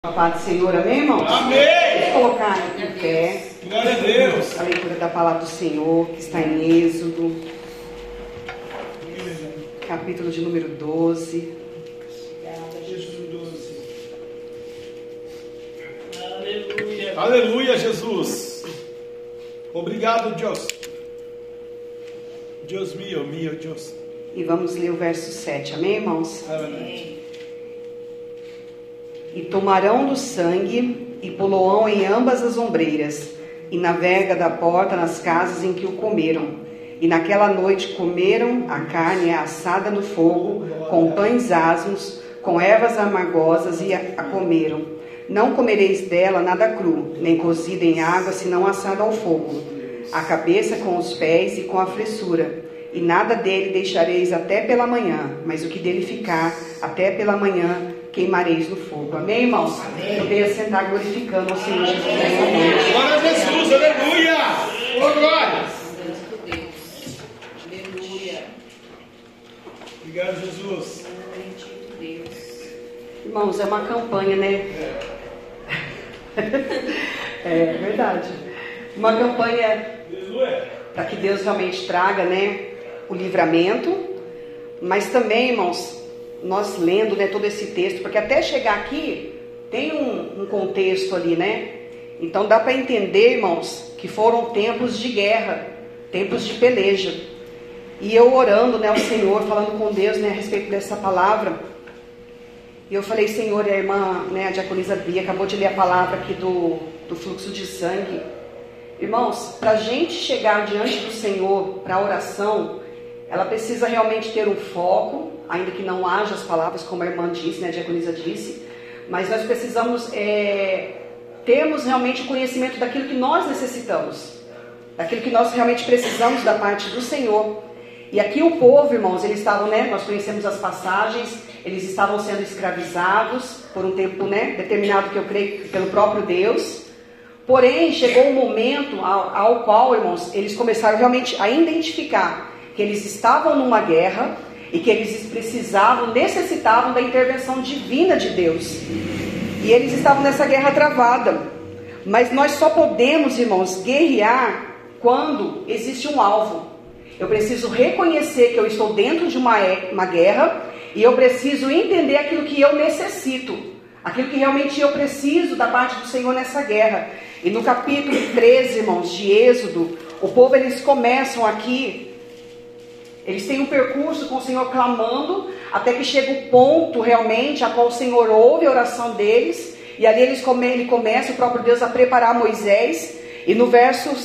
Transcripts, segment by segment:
Paz do Senhor, amém, irmãos? Amém! Vamos colocar em pé Glória a Deus. a leitura da palavra do Senhor, que está em Êxodo, capítulo de número 12. Jesus 12. Aleluia. Aleluia, Jesus. Obrigado, Deus. Deus meu, meu Deus. E vamos ler o verso 7, amém, irmãos? Amém. E tomarão do sangue e poloão em ambas as ombreiras, e na verga da porta nas casas em que o comeram. E naquela noite comeram a carne assada no fogo, com pães asmos, com ervas amargosas, e a, comeram. Não comereis dela nada cru, nem cozida em água, senão assada ao fogo. A cabeça com os pés e com a fressura. E nada dele deixareis até pela manhã, mas o que dele ficar até pela manhã queimareis no fogo. Amém, irmãos? Amém. Poder sentar glorificando ao Senhor Jesus. Glória a Jesus, aleluia. Ô, glória. Aleluia. Obrigado, Jesus. Irmãos, é uma campanha, né? É verdade. Uma campanha Aleluia. para que Deus realmente traga, né, o livramento, mas também, irmãos, nós lendo, né, todo esse texto, porque até chegar aqui tem um, um contexto ali, né? Então dá para entender, irmãos, que foram tempos de guerra, tempos de peleja. E eu orando, né, ao Senhor, falando com Deus, né, a respeito dessa palavra. E eu falei, Senhor, e a irmã, né, a diaconisa Bia acabou de ler a palavra aqui do, do fluxo de sangue. Irmãos, para a gente chegar diante do Senhor para a oração, ela precisa realmente ter um foco, ainda que não haja as palavras, como a irmã disse, né, a diaconisa disse, mas nós precisamos é, termos realmente o conhecimento daquilo que nós necessitamos, daquilo que nós realmente precisamos da parte do Senhor. E aqui o povo, irmãos, eles estavam, né, nós conhecemos as passagens, eles estavam sendo escravizados por um tempo, né, determinado que eu creio pelo próprio Deus. Porém, chegou um momento ao, ao qual, irmãos, eles começaram realmente a identificar que eles estavam numa guerra e que eles precisavam, necessitavam da intervenção divina de Deus. E eles estavam nessa guerra travada. Mas nós só podemos, irmãos, guerrear quando existe um alvo. Eu preciso reconhecer que eu estou dentro de uma, uma guerra e eu preciso entender aquilo que eu necessito, aquilo que realmente eu preciso da parte do Senhor nessa guerra. E no capítulo 13, irmãos, de Êxodo, o povo eles começam aqui eles têm um percurso com o Senhor clamando, até que chega o ponto realmente a qual o Senhor ouve a oração deles, e ali eles come, ele começa, o próprio Deus, a preparar Moisés, e no verso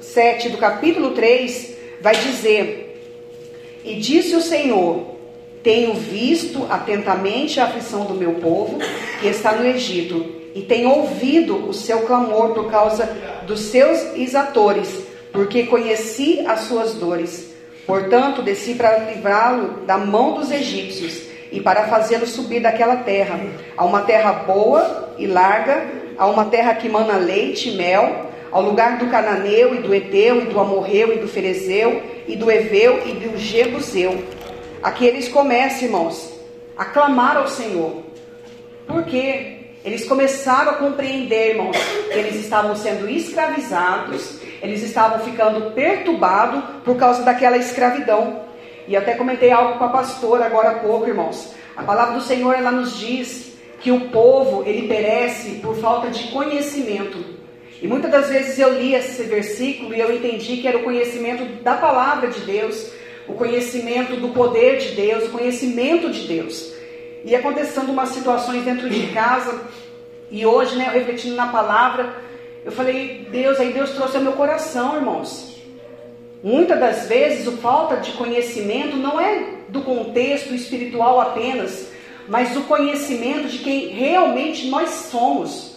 7 do capítulo 3, vai dizer: E disse o Senhor: Tenho visto atentamente a aflição do meu povo que está no Egito, e tenho ouvido o seu clamor por causa dos seus exatores, porque conheci as suas dores. Portanto, desci para livrá-lo da mão dos egípcios e para fazê-lo subir daquela terra, a uma terra boa e larga, a uma terra que mana leite e mel, ao lugar do cananeu e do eteu e do amorreu e do ferezeu e do eveu e do jebuseu. Aqui eles começam, irmãos, a clamar ao Senhor. Por quê? Eles começaram a compreender, irmãos, que eles estavam sendo escravizados, eles estavam ficando perturbados por causa daquela escravidão. E até comentei algo com a pastora agora há pouco, irmãos. A palavra do Senhor, ela nos diz que o povo, ele perece por falta de conhecimento. E muitas das vezes eu li esse versículo e eu entendi que era o conhecimento da palavra de Deus, o conhecimento do poder de Deus, o conhecimento de Deus. E acontecendo umas situações dentro de casa, e hoje, né, refletindo na palavra, eu falei, Deus, aí Deus trouxe ao meu coração, irmãos. Muitas das vezes, a falta de conhecimento não é do contexto espiritual apenas, mas do conhecimento de quem realmente nós somos.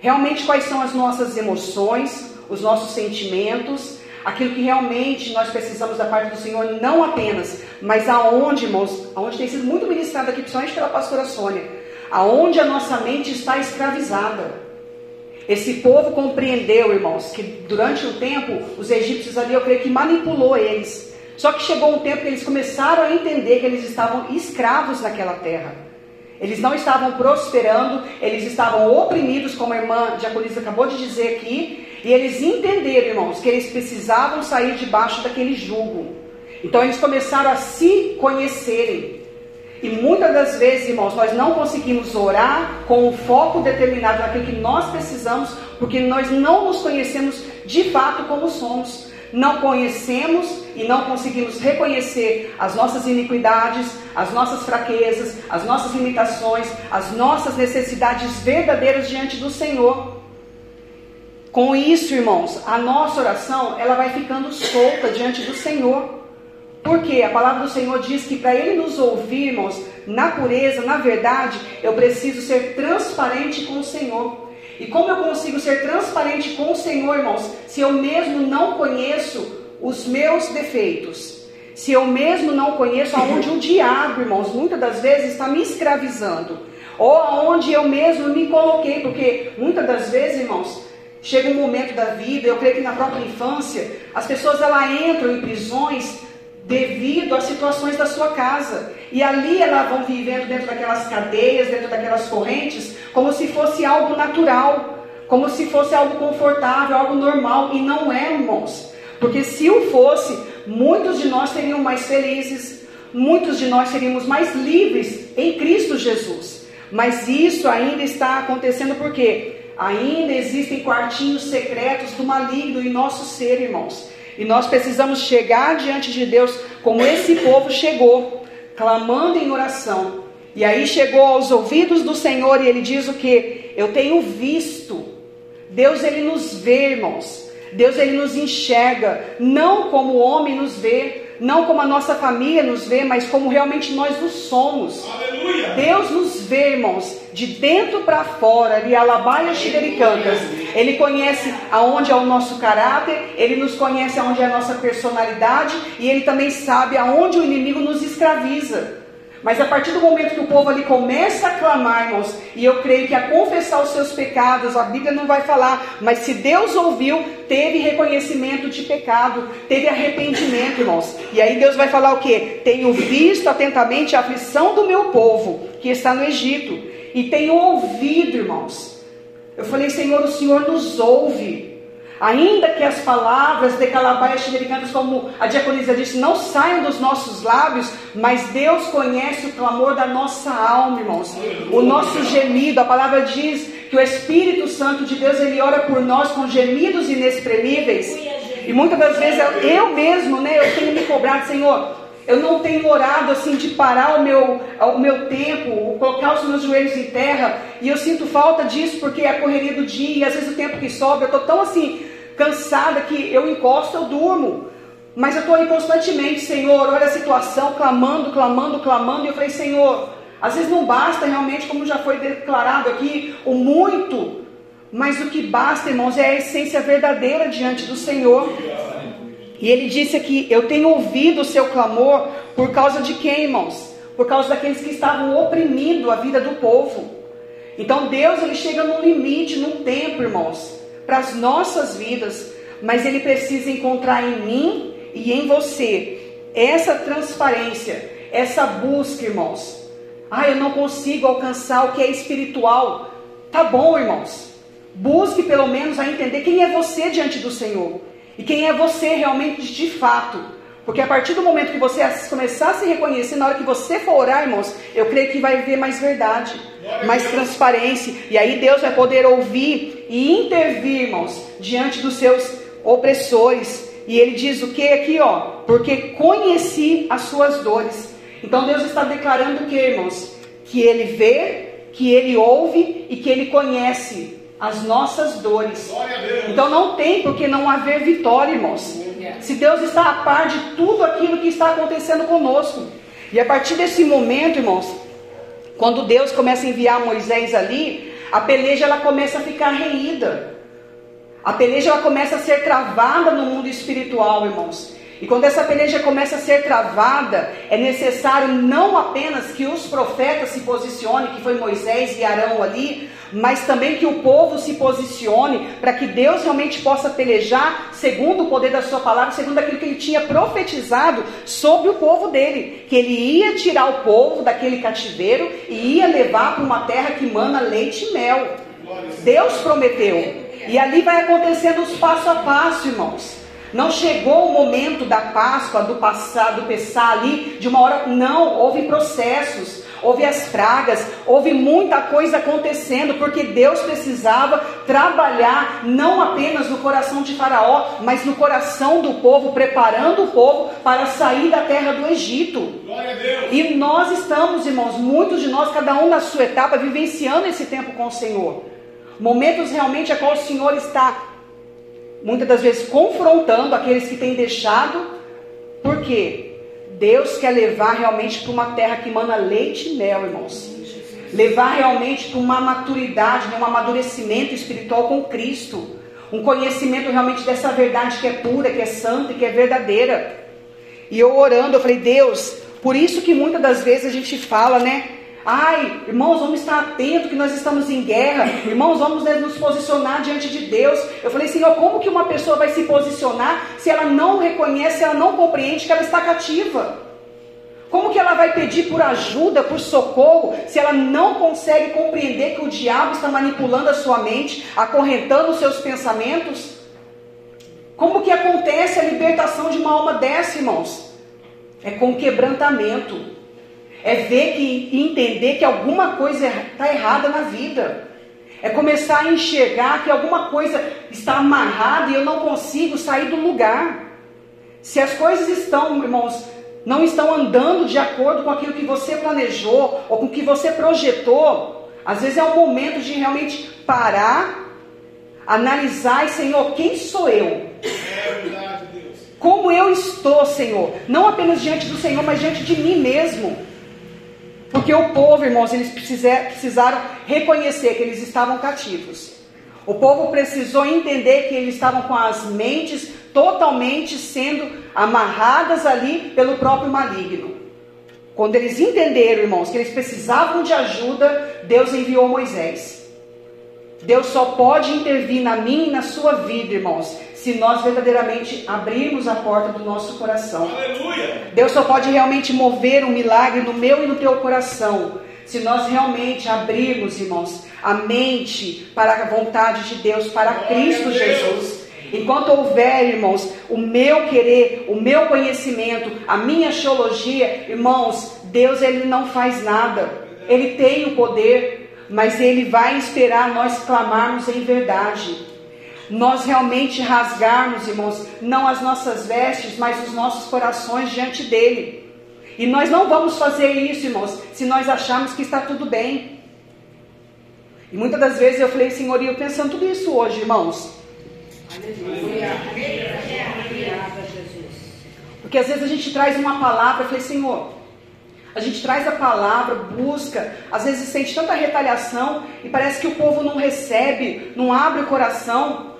Realmente, quais são as nossas emoções, os nossos sentimentos, aquilo que realmente nós precisamos da parte do Senhor, não apenas, mas aonde, irmãos, aonde tem sido muito ministrado aqui, principalmente pela pastora Sônia, aonde a nossa mente está escravizada. Esse povo compreendeu, irmãos, que durante o tempo os egípcios ali, eu creio que manipulou eles. Só que chegou um tempo que eles começaram a entender que eles estavam escravos naquela terra. Eles não estavam prosperando, eles estavam oprimidos, como a irmã Diaconisa acabou de dizer aqui, e eles entenderam, irmãos, que eles precisavam sair debaixo daquele jugo. Então eles começaram a se conhecerem. E muitas das vezes, irmãos, nós não conseguimos orar com um foco determinado naquilo que nós precisamos, porque nós não nos conhecemos de fato como somos. Não conhecemos e não conseguimos reconhecer as nossas iniquidades, as nossas fraquezas, as nossas limitações, as nossas necessidades verdadeiras diante do Senhor. Com isso, irmãos, a nossa oração ela vai ficando solta diante do Senhor. Porque a palavra do Senhor diz que para Ele nos ouvirmos na pureza, na verdade, eu preciso ser transparente com o Senhor. E como eu consigo ser transparente com o Senhor, irmãos, se eu mesmo não conheço os meus defeitos? Se eu mesmo não conheço aonde o diabo, irmãos, muitas das vezes está me escravizando, ou aonde eu mesmo me coloquei, porque muitas das vezes, irmãos, chega um momento da vida, eu creio que na própria infância, as pessoas ela entram em prisões devido às situações da sua casa. E ali elas vão vivendo dentro daquelas cadeias, dentro daquelas correntes, como se fosse algo natural, como se fosse algo confortável, algo normal. E não é, irmãos. Porque se o fosse, muitos de nós seriam mais felizes, muitos de nós seríamos mais livres em Cristo Jesus. Mas isso ainda está acontecendo porque ainda existem quartinhos secretos do maligno em nosso ser, irmãos. E nós precisamos chegar diante de Deus como esse povo chegou, clamando em oração. E aí chegou aos ouvidos do Senhor e ele diz o que? Eu tenho visto. Deus ele nos vê, irmãos. Deus ele nos enxerga, não como o homem nos vê, não como a nossa família nos vê, mas como realmente nós nos somos. Aleluia. Deus nos vê, irmãos, de dentro para fora, de alabaia xidericancas. Ele conhece aonde é o nosso caráter, ele nos conhece aonde é a nossa personalidade e ele também sabe aonde o inimigo nos escraviza. Mas a partir do momento que o povo ali começa a clamar, irmãos, e eu creio que a confessar os seus pecados, a Bíblia não vai falar, mas se Deus ouviu, teve reconhecimento de pecado, teve arrependimento, irmãos. E aí Deus vai falar o que? Tenho visto atentamente a aflição do meu povo que está no Egito, e tenho ouvido, irmãos. Eu falei, Senhor, o Senhor nos ouve. Ainda que as palavras de calabaias xericantes, como a diaconisa disse, não saiam dos nossos lábios, mas Deus conhece o clamor da nossa alma, irmãos. O nosso gemido, a palavra diz que o Espírito Santo de Deus, ele ora por nós com gemidos inexprimíveis. E muitas das vezes eu mesmo, né, eu tenho me cobrado, Senhor, eu não tenho orado assim de parar o meu, o meu tempo, colocar os meus joelhos em terra, e eu sinto falta disso porque é a correria do dia, e às vezes o tempo que sobra, eu estou tão assim cansada que eu encosto, eu durmo. Mas eu estou aí constantemente, Senhor, olha a situação, clamando, clamando, clamando, e eu falei, Senhor, às vezes não basta realmente, como já foi declarado aqui, o muito, mas o que basta, irmãos, é a essência verdadeira diante do Senhor. E ele disse aqui: Eu tenho ouvido o seu clamor por causa de quem, irmãos? Por causa daqueles que estavam oprimindo a vida do povo. Então Deus ele chega num limite, num tempo, irmãos, para as nossas vidas, mas ele precisa encontrar em mim e em você essa transparência, essa busca, irmãos. Ah, eu não consigo alcançar o que é espiritual. Tá bom, irmãos. Busque pelo menos a entender quem é você diante do Senhor. E quem é você realmente de fato. Porque a partir do momento que você começar a se reconhecer, na hora que você for orar, irmãos, eu creio que vai ver mais verdade, mais transparência. E aí Deus vai poder ouvir e intervir, irmãos, diante dos seus opressores. E ele diz o que aqui, ó? Porque conheci as suas dores. Então Deus está declarando o que, irmãos? Que ele vê, que ele ouve e que ele conhece as nossas dores. Então não tem por que não haver vitória, irmãos. Se Deus está a par de tudo aquilo que está acontecendo conosco. E a partir desse momento, irmãos, quando Deus começa a enviar Moisés ali, a peleja ela começa a ficar reída. A peleja ela começa a ser travada no mundo espiritual, irmãos. E quando essa peleja começa a ser travada, é necessário não apenas que os profetas se posicionem, que foi Moisés e Arão ali, mas também que o povo se posicione para que Deus realmente possa pelejar segundo o poder da sua palavra, segundo aquilo que ele tinha profetizado sobre o povo dele, que ele ia tirar o povo daquele cativeiro e ia levar para uma terra que mana leite e mel. Deus prometeu. E ali vai acontecendo os passo a passo, irmãos. Não chegou o momento da Páscoa, do passar, do Pessá ali, de uma hora. Não, houve processos, houve as pragas, houve muita coisa acontecendo, porque Deus precisava trabalhar não apenas no coração de Faraó, mas no coração do povo, preparando o povo para sair da terra do Egito. E nós estamos, irmãos, muitos de nós, cada um na sua etapa, vivenciando esse tempo com o Senhor. Momentos realmente a qual o Senhor está muitas das vezes confrontando aqueles que têm deixado, porque Deus quer levar realmente para uma terra que mana leite e mel, irmãos. Levar realmente para uma maturidade, né, um amadurecimento espiritual com Cristo. Um conhecimento realmente dessa verdade que é pura, que é santa e que é verdadeira. E eu orando, eu falei, Deus, por isso que muitas das vezes a gente fala, né? Ai, irmãos, vamos estar atentos que nós estamos em guerra. Irmãos, vamos né, nos posicionar diante de Deus. Eu falei, Senhor, como que uma pessoa vai se posicionar se ela não reconhece, se ela não compreende que ela está cativa? Como que ela vai pedir por ajuda, por socorro, se ela não consegue compreender que o diabo está manipulando a sua mente, acorrentando os seus pensamentos? Como que acontece a libertação de uma alma dessa, irmãos? É com quebrantamento é ver que, e entender que alguma coisa está errada na vida. É começar a enxergar que alguma coisa está amarrada e eu não consigo sair do lugar. Se as coisas estão, irmãos, não estão andando de acordo com aquilo que você planejou ou com o que você projetou, às vezes é o momento de realmente parar, analisar e, Senhor, quem sou eu? É. Como eu estou, Senhor? Não apenas diante do Senhor, mas diante de mim mesmo. Porque o povo, irmãos, eles precisaram reconhecer que eles estavam cativos. O povo precisou entender que eles estavam com as mentes totalmente sendo amarradas ali pelo próprio maligno. Quando eles entenderam, irmãos, que eles precisavam de ajuda, Deus enviou Moisés. Deus só pode intervir na minha e na sua vida, irmãos, se nós verdadeiramente abrirmos a porta do nosso coração. Aleluia! Deus só pode realmente mover um milagre no meu e no teu coração. Se nós realmente abrirmos, irmãos, a mente para a vontade de Deus, para Cristo Jesus. Enquanto houver, irmãos, o meu querer, o meu conhecimento, a minha teologia, irmãos, Deus ele não faz nada. Ele tem o poder, mas ele vai esperar nós clamarmos em verdade nós realmente rasgarmos, irmãos, não as nossas vestes, mas os nossos corações diante dele. E nós não vamos fazer isso, irmãos, se nós acharmos que está tudo bem. E muitas das vezes eu falei, Senhor, e eu pensando tudo isso hoje, irmãos. Porque às vezes a gente traz uma palavra, eu falei, Senhor, a gente traz a palavra, busca, às vezes sente tanta retaliação e parece que o povo não recebe, não abre o coração.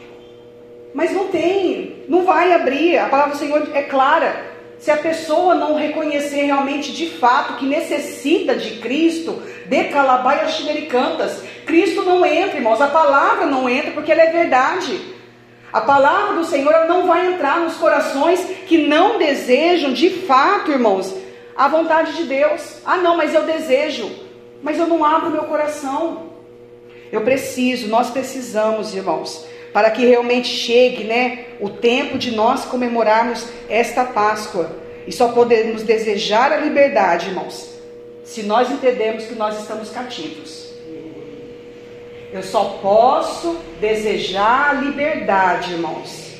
Mas não tem, não vai abrir. A palavra do Senhor é clara. Se a pessoa não reconhecer realmente de fato que necessita de Cristo, de calabaia cantas, Cristo não entra, irmãos. A palavra não entra porque ela é verdade. A palavra do Senhor não vai entrar nos corações que não desejam de fato, irmãos, a vontade de Deus. Ah, não, mas eu desejo, mas eu não abro meu coração. Eu preciso, nós precisamos, irmãos, para que realmente chegue, né, o tempo de nós comemorarmos esta Páscoa. E só podemos desejar a liberdade, irmãos, se nós entendermos que nós estamos cativos. Eu só posso desejar a liberdade, irmãos.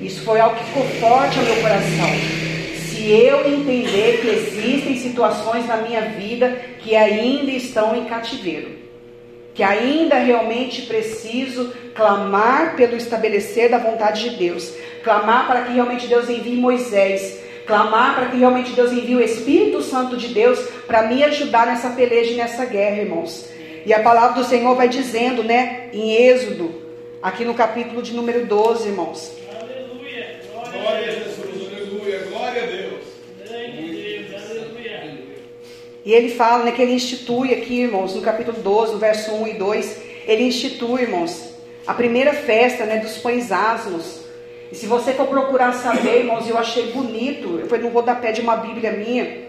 Isso foi algo que ficou forte ao meu coração. Se eu entender que existem situações na minha vida que ainda estão em cativeiro que ainda realmente preciso clamar pelo estabelecer da vontade de Deus, clamar para que realmente Deus envie Moisés, clamar para que realmente Deus envie o Espírito Santo de Deus para me ajudar nessa peleja e nessa guerra, irmãos. E a palavra do Senhor vai dizendo, né, em Êxodo, aqui no capítulo de número 12, irmãos. Aleluia, glória a Jesus, aleluia, glória E ele fala né, que ele institui aqui, irmãos, no capítulo 12, no verso 1 e 2, ele institui, irmãos, a primeira festa né, dos pães asmos. E se você for procurar saber, irmãos, eu achei bonito, foi no rodapé de uma Bíblia minha,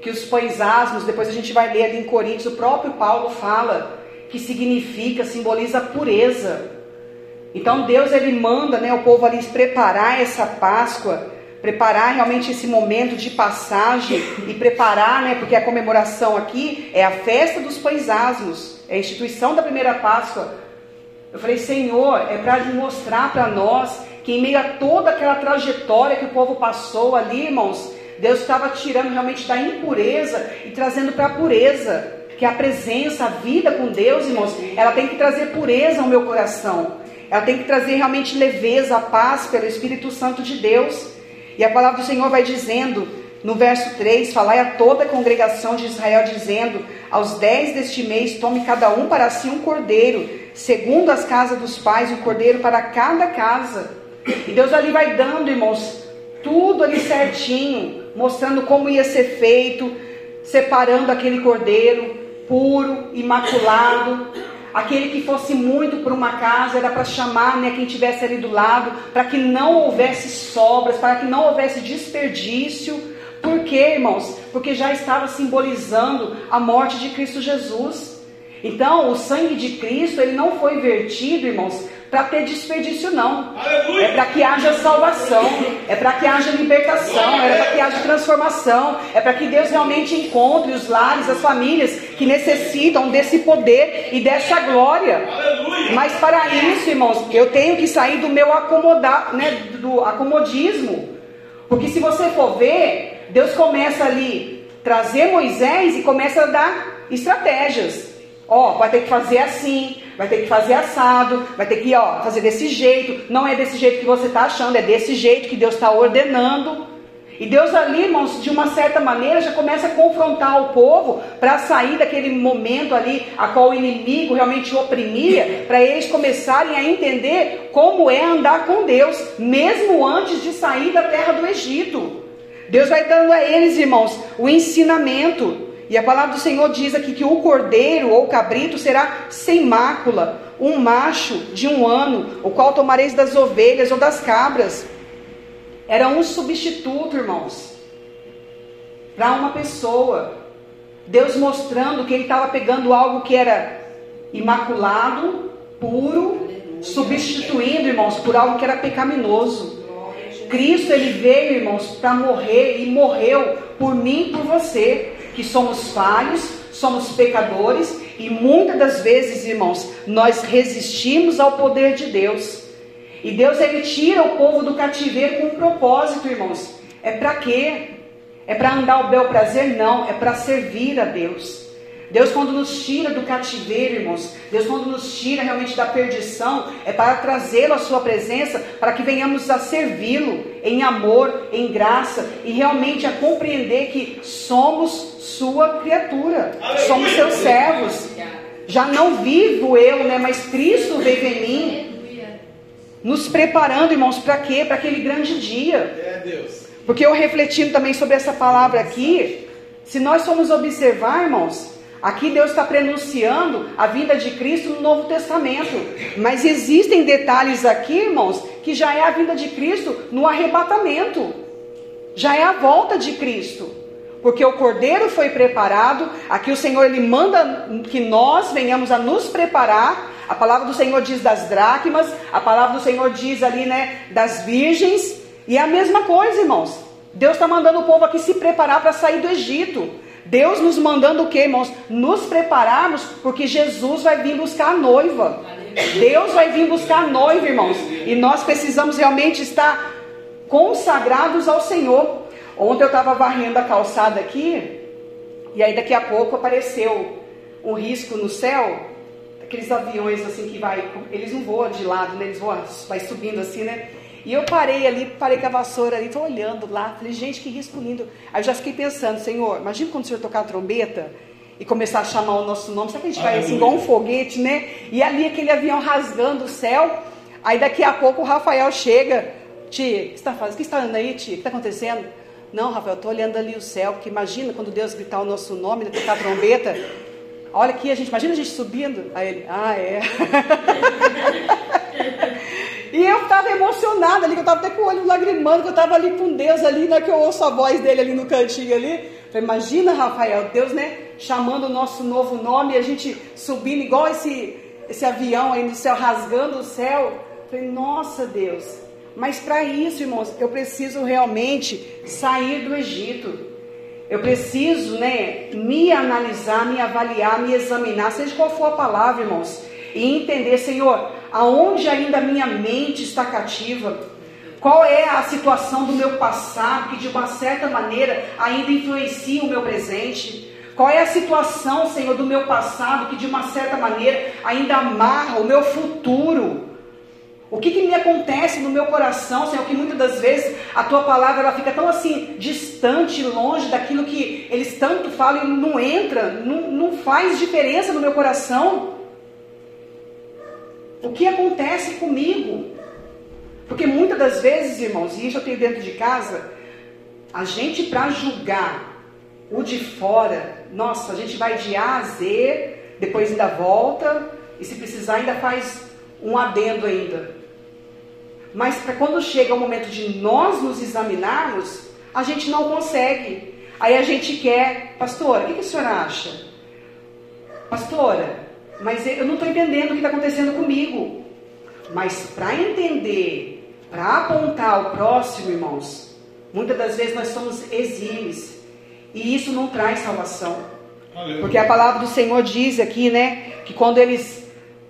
que os pães asmos, depois a gente vai ler ali em Coríntios, o próprio Paulo fala que significa, simboliza pureza. Então Deus ele manda né, o povo ali preparar essa Páscoa preparar realmente esse momento de passagem e preparar, né, porque a comemoração aqui é a festa dos pães asmos, é a instituição da primeira Páscoa. Eu falei, Senhor, é para mostrar para nós que em meio a toda aquela trajetória que o povo passou ali, irmãos, Deus estava tirando realmente da impureza e trazendo para a pureza. Que a presença, a vida com Deus, irmãos, ela tem que trazer pureza ao meu coração. Ela tem que trazer realmente leveza, paz pelo Espírito Santo de Deus. E a palavra do Senhor vai dizendo, no verso 3, falai a toda a congregação de Israel, dizendo: Aos dez deste mês, tome cada um para si um cordeiro, segundo as casas dos pais, um cordeiro para cada casa. E Deus ali vai dando, irmãos, tudo ali certinho, mostrando como ia ser feito, separando aquele cordeiro puro, imaculado, Aquele que fosse muito por uma casa era para chamar né, quem tivesse ali do lado, para que não houvesse sobras, para que não houvesse desperdício. Por quê, irmãos? Porque já estava simbolizando a morte de Cristo Jesus. Então, o sangue de Cristo, ele não foi vertido, irmãos, para ter desperdício, não. Aleluia. É para que haja salvação, é para que haja libertação, é para que haja transformação, é para que Deus realmente encontre os lares, as famílias que necessitam desse poder e dessa glória. Aleluia. Mas para isso, irmãos, eu tenho que sair do meu acomodar, né, do acomodismo. Porque se você for ver, Deus começa ali trazer Moisés e começa a dar estratégias. Ó, vai ter que fazer assim, vai ter que fazer assado, vai ter que ó, fazer desse jeito. Não é desse jeito que você está achando, é desse jeito que Deus está ordenando. E Deus ali, irmãos, de uma certa maneira já começa a confrontar o povo para sair daquele momento ali a qual o inimigo realmente oprimia, para eles começarem a entender como é andar com Deus, mesmo antes de sair da terra do Egito. Deus vai dando a eles, irmãos, o ensinamento. E a palavra do Senhor diz aqui que o cordeiro ou cabrito será sem mácula, um macho de um ano, o qual tomareis das ovelhas ou das cabras. Era um substituto, irmãos, para uma pessoa. Deus mostrando que ele estava pegando algo que era imaculado, puro, substituindo, irmãos, por algo que era pecaminoso. Cristo ele veio, irmãos, para morrer e morreu por mim e por você que somos falhos, somos pecadores e muitas das vezes, irmãos, nós resistimos ao poder de Deus. E Deus ele tira o povo do cativeiro com um propósito, irmãos. É para quê? É para andar ao bel prazer? Não, é para servir a Deus. Deus, quando nos tira do cativeiro, irmãos, Deus, quando nos tira realmente da perdição, é para trazê-lo à Sua presença, para que venhamos a servi-lo em amor, em graça e realmente a compreender que somos Sua criatura, Aleluia. somos Seus servos. Já não vivo eu, né, mas Cristo vive em mim. Nos preparando, irmãos, para quê? Para aquele grande dia. É. Porque eu refletindo também sobre essa palavra aqui, se nós formos observar, irmãos, Aqui Deus está prenunciando a vinda de Cristo no Novo Testamento. Mas existem detalhes aqui, irmãos, que já é a vinda de Cristo no arrebatamento. Já é a volta de Cristo. Porque o cordeiro foi preparado, aqui o Senhor ele manda que nós venhamos a nos preparar. A palavra do Senhor diz das dracmas, a palavra do Senhor diz ali, né, das virgens, e é a mesma coisa, irmãos. Deus está mandando o povo aqui se preparar para sair do Egito. Deus nos mandando o que, irmãos? Nos prepararmos, porque Jesus vai vir buscar a noiva. Deus vai vir buscar a noiva, irmãos. E nós precisamos realmente estar consagrados ao Senhor. Ontem eu estava varrendo a calçada aqui, e aí daqui a pouco apareceu um risco no céu, aqueles aviões assim que vai, eles não voam de lado, né? Eles voam, vai subindo assim, né? E eu parei ali, parei com a vassoura ali, estou olhando lá, falei, gente, que risco lindo. Aí eu já fiquei pensando, Senhor, imagina quando o Senhor tocar a trombeta e começar a chamar o nosso nome, será que a gente vai assim, igual um foguete, né? E ali aquele avião rasgando o céu, aí daqui a pouco o Rafael chega, Tia, o que está fazendo? O que está andando aí, tia? O que está acontecendo? Não, Rafael, eu tô olhando ali o céu, porque imagina quando Deus gritar o nosso nome, tocar a trombeta. Olha aqui, a gente, imagina a gente subindo. Aí ele, ah, é. e eu estava emocionada ali, que eu estava até com o olho lagrimando, que eu estava ali com Deus ali, na que eu ouço a voz dele ali no cantinho ali. Falei, imagina, Rafael, Deus, né, chamando o nosso novo nome, a gente subindo igual esse, esse avião aí no céu, rasgando o céu. Falei, nossa Deus. Mas para isso, irmãos, eu preciso realmente sair do Egito. Eu preciso, né, me analisar, me avaliar, me examinar, seja qual for a palavra, irmãos, e entender, Senhor, aonde ainda minha mente está cativa, qual é a situação do meu passado que de uma certa maneira ainda influencia o meu presente? Qual é a situação, Senhor, do meu passado que de uma certa maneira ainda amarra o meu futuro? O que, que me acontece no meu coração, Senhor, que muitas das vezes a tua palavra ela fica tão assim distante, longe daquilo que eles tanto falam e não entra, não, não faz diferença no meu coração? O que acontece comigo? Porque muitas das vezes, irmãos, e isso eu tenho dentro de casa, a gente para julgar o de fora, nossa, a gente vai de A a Z, depois ainda volta, e se precisar ainda faz um adendo ainda. Mas para quando chega o momento de nós nos examinarmos, a gente não consegue. Aí a gente quer, pastora, o que, que a senhora acha? Pastora, mas eu não estou entendendo o que está acontecendo comigo. Mas para entender, para apontar o próximo, irmãos, muitas das vezes nós somos exímios. E isso não traz salvação. Porque a palavra do Senhor diz aqui, né, que quando eles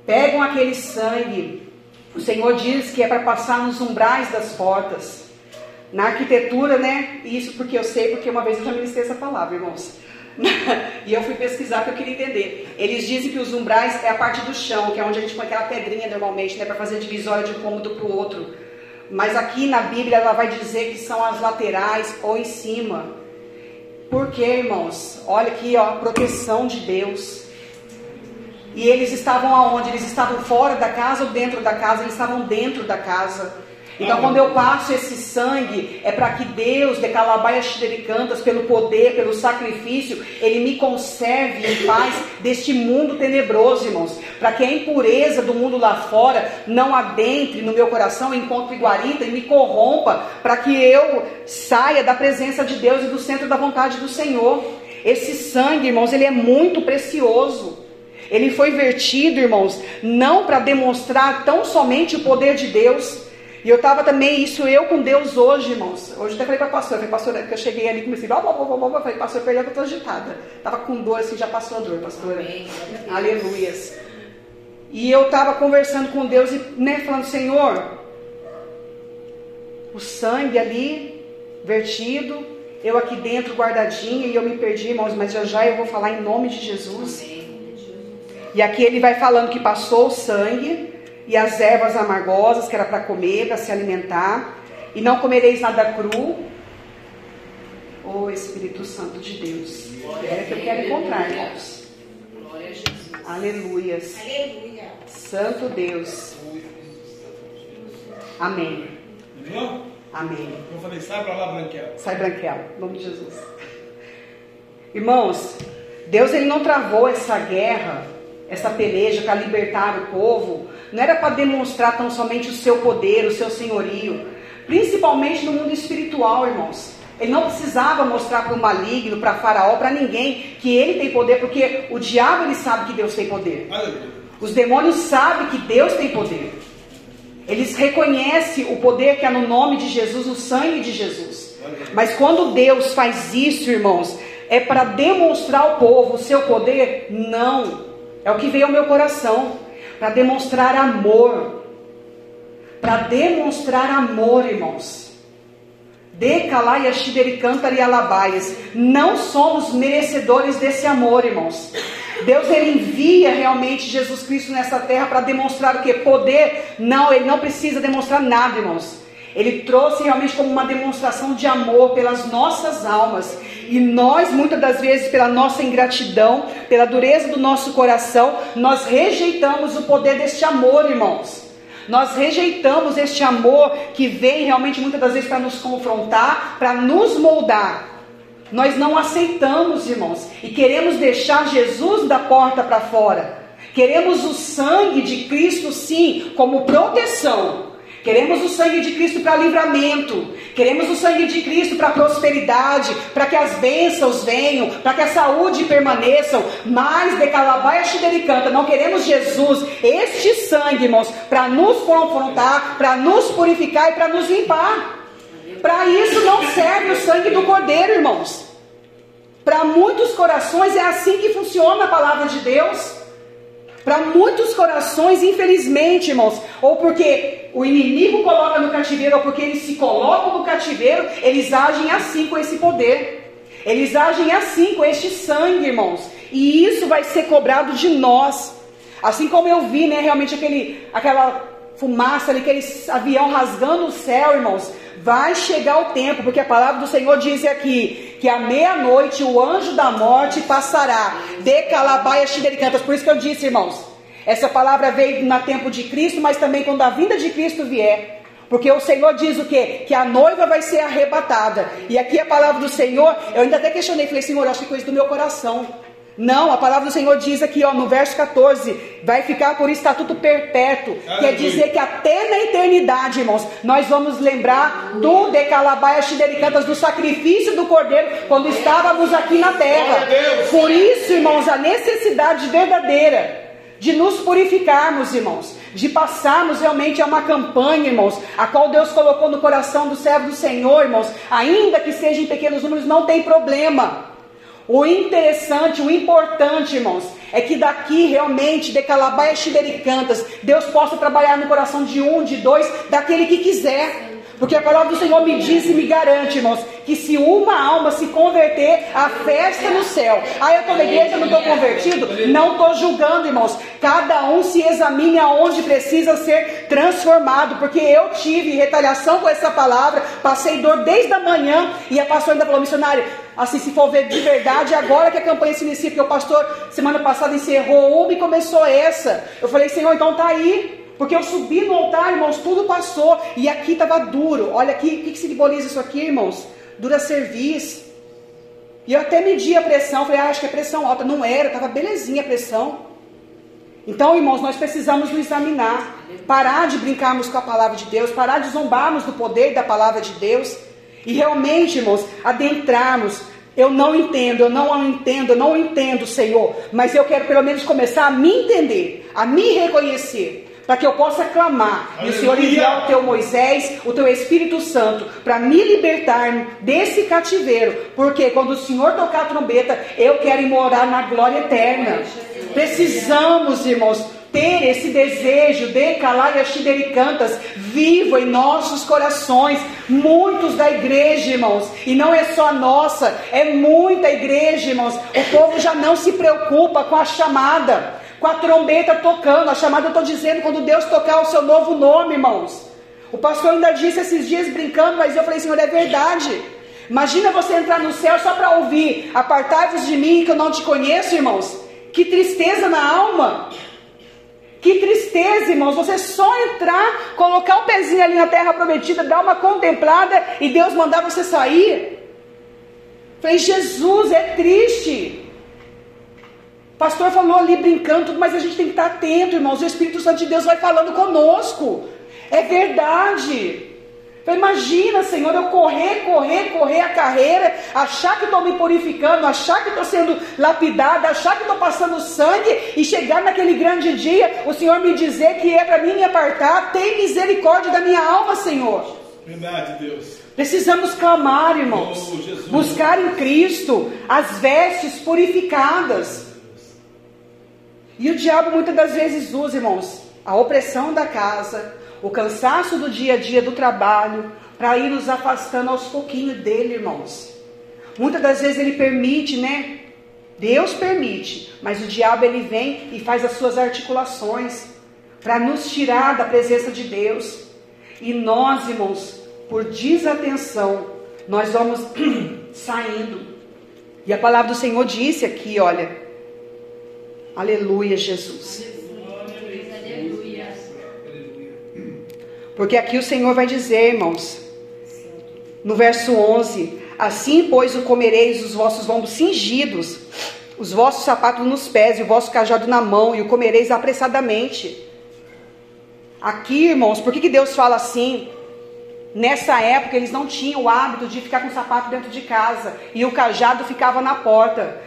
pegam aquele sangue o Senhor diz que é para passar nos umbrais das portas. Na arquitetura, né? Isso porque eu sei, porque uma vez eu já ministrei essa palavra, irmãos. e eu fui pesquisar porque eu queria entender. Eles dizem que os umbrais é a parte do chão, que é onde a gente põe aquela pedrinha normalmente, né? Para fazer divisória de um cômodo para o outro. Mas aqui na Bíblia ela vai dizer que são as laterais ou em cima. Por quê, irmãos? Olha aqui, ó, proteção de Deus. E eles estavam aonde? Eles estavam fora da casa ou dentro da casa? Eles estavam dentro da casa. Então, quando eu passo esse sangue, é para que Deus, de Calabaia cantas, pelo poder, pelo sacrifício, Ele me conserve em paz deste mundo tenebroso, irmãos. Para que a impureza do mundo lá fora não adentre no meu coração, encontre guarita e me corrompa, para que eu saia da presença de Deus e do centro da vontade do Senhor. Esse sangue, irmãos, ele é muito precioso. Ele foi vertido, irmãos, não para demonstrar tão somente o poder de Deus. E eu estava também, isso eu com Deus hoje, irmãos. Hoje até falei para a pastora, falei, pastora, que eu cheguei ali e comecei, blá, blá, blá, blá, blá, falei, pastor, perdão que eu estou agitada. Estava com dor, assim, já passou a dor, pastora. Aleluias. E eu estava conversando com Deus e né, falando, Senhor, o sangue ali, vertido, eu aqui dentro guardadinha e eu me perdi, irmãos, mas já já eu vou falar em nome de Jesus. Amém. E aqui ele vai falando que passou o sangue e as ervas amargosas, que era para comer, para se alimentar, e não comereis nada cru. Ô oh, Espírito Santo de Deus. É que eu quero encontrar, irmãos. Glória a Jesus. Aleluias. Aleluia. Santo Deus. Amém. Entendeu? Amém. Eu falei, sai para lá, Branquela. Sai, Branquela. Em nome de Jesus. Irmãos, Deus ele não travou essa guerra essa peleja para libertar o povo, não era para demonstrar tão somente o seu poder, o seu senhorio, principalmente no mundo espiritual, irmãos. Ele não precisava mostrar para o maligno, para Faraó, para ninguém que ele tem poder, porque o diabo ele sabe que Deus tem poder. Os demônios sabem que Deus tem poder. Eles reconhecem o poder que há no nome de Jesus, no sangue de Jesus. Mas quando Deus faz isso, irmãos, é para demonstrar ao povo o seu poder? Não. É o que veio ao meu coração. Para demonstrar amor. Para demonstrar amor, irmãos. E. Não somos merecedores desse amor, irmãos. Deus ele envia realmente Jesus Cristo nessa terra para demonstrar o que? Poder? Não, ele não precisa demonstrar nada, irmãos. Ele trouxe realmente como uma demonstração de amor pelas nossas almas. E nós, muitas das vezes, pela nossa ingratidão, pela dureza do nosso coração, nós rejeitamos o poder deste amor, irmãos. Nós rejeitamos este amor que vem realmente muitas das vezes para nos confrontar, para nos moldar. Nós não aceitamos, irmãos, e queremos deixar Jesus da porta para fora. Queremos o sangue de Cristo, sim, como proteção. Queremos o sangue de Cristo para livramento. Queremos o sangue de Cristo para prosperidade, para que as bênçãos venham, para que a saúde permaneçam. Mas de calabaia canta, não queremos Jesus, este sangue, irmãos, para nos confrontar, para nos purificar e para nos limpar. Para isso não serve o sangue do Cordeiro, irmãos. Para muitos corações é assim que funciona a palavra de Deus. Para muitos corações, infelizmente, irmãos, ou porque o inimigo coloca no cativeiro, ou porque eles se colocam no cativeiro, eles agem assim com esse poder. Eles agem assim com este sangue, irmãos. E isso vai ser cobrado de nós. Assim como eu vi, né, realmente aquele, aquela fumaça ali, aquele avião rasgando o céu, irmãos. Vai chegar o tempo, porque a palavra do Senhor diz aqui que à meia-noite o anjo da morte passará de Calabaia Xidericantas. Por isso que eu disse, irmãos, essa palavra veio no tempo de Cristo, mas também quando a vinda de Cristo vier. Porque o Senhor diz o quê? Que a noiva vai ser arrebatada. E aqui a palavra do Senhor, eu ainda até questionei, falei, Senhor, acho que coisa do meu coração. Não, a palavra do Senhor diz aqui, ó, no verso 14, vai ficar por estatuto perpétuo. Aleluia. Quer dizer que até na eternidade, irmãos, nós vamos lembrar do Decalabaia Xidericantas, do sacrifício do Cordeiro, quando estávamos aqui na terra. Por isso, irmãos, a necessidade verdadeira de nos purificarmos, irmãos, de passarmos realmente a uma campanha, irmãos, a qual Deus colocou no coração do servo do Senhor, irmãos, ainda que seja em pequenos números, não tem problema. O interessante, o importante, irmãos, é que daqui realmente, de Calabaia Xibericantas, Deus possa trabalhar no coração de um, de dois, daquele que quiser. Porque a palavra do Senhor me diz e me garante, irmãos, que se uma alma se converter, a festa no céu. Ah, eu estou na igreja, não estou convertido? Não estou julgando, irmãos. Cada um se examine aonde precisa ser transformado. Porque eu tive retaliação com essa palavra, passei dor desde a manhã, e a pastora ainda falou, missionário, assim, se for ver de verdade, agora que a campanha se inicia, porque o pastor semana passada encerrou uma e começou essa. Eu falei, Senhor, então tá aí. Porque eu subi no altar, irmãos, tudo passou. E aqui estava duro. Olha aqui, o que, que simboliza isso aqui, irmãos? Dura serviço. E eu até medi a pressão. Falei, ah, acho que é pressão alta. Não era, estava belezinha a pressão. Então, irmãos, nós precisamos nos examinar. Parar de brincarmos com a palavra de Deus. Parar de zombarmos do poder da palavra de Deus. E realmente, irmãos, adentrarmos eu não entendo, eu não entendo, eu não entendo, Senhor. Mas eu quero pelo menos começar a me entender, a me reconhecer para que eu possa clamar Aleluia. e o Senhor enviar o teu Moisés, o teu Espírito Santo, para me libertar desse cativeiro, porque quando o Senhor tocar a trombeta, eu quero morar na glória eterna. Precisamos, irmãos, ter esse desejo de Calai Cantas vivo em nossos corações. Muitos da igreja, irmãos, e não é só a nossa, é muita igreja, irmãos. O povo já não se preocupa com a chamada com a trombeta tocando, a chamada eu estou dizendo, quando Deus tocar o seu novo nome, irmãos. O pastor ainda disse esses dias brincando, mas eu falei, Senhor, é verdade. Imagina você entrar no céu só para ouvir, apartai-vos de mim que eu não te conheço, irmãos. Que tristeza na alma. Que tristeza, irmãos, você só entrar, colocar o pezinho ali na terra prometida, dar uma contemplada e Deus mandar você sair. Falei, Jesus, é triste pastor falou ali brincando, mas a gente tem que estar atento, irmãos. O Espírito Santo de Deus vai falando conosco. É verdade. Então, imagina, Senhor, eu correr, correr, correr a carreira, achar que estou me purificando, achar que estou sendo lapidada, achar que estou passando sangue e chegar naquele grande dia, o Senhor me dizer que é para mim me apartar. Tem misericórdia da minha alma, Senhor. Verdade, Deus. Precisamos clamar, irmãos. Oh, buscar em Cristo as vestes purificadas. E o diabo muitas das vezes usa, irmãos, a opressão da casa, o cansaço do dia a dia do trabalho, para ir nos afastando aos pouquinhos dele, irmãos. Muitas das vezes ele permite, né? Deus permite, mas o diabo ele vem e faz as suas articulações para nos tirar da presença de Deus. E nós, irmãos, por desatenção, nós vamos saindo. E a palavra do Senhor disse aqui, olha, Aleluia, Jesus. Porque aqui o Senhor vai dizer, irmãos, no verso 11: Assim, pois, o comereis os vossos lombos cingidos, os vossos sapatos nos pés e o vosso cajado na mão, e o comereis apressadamente. Aqui, irmãos, por que, que Deus fala assim? Nessa época eles não tinham o hábito de ficar com o sapato dentro de casa e o cajado ficava na porta.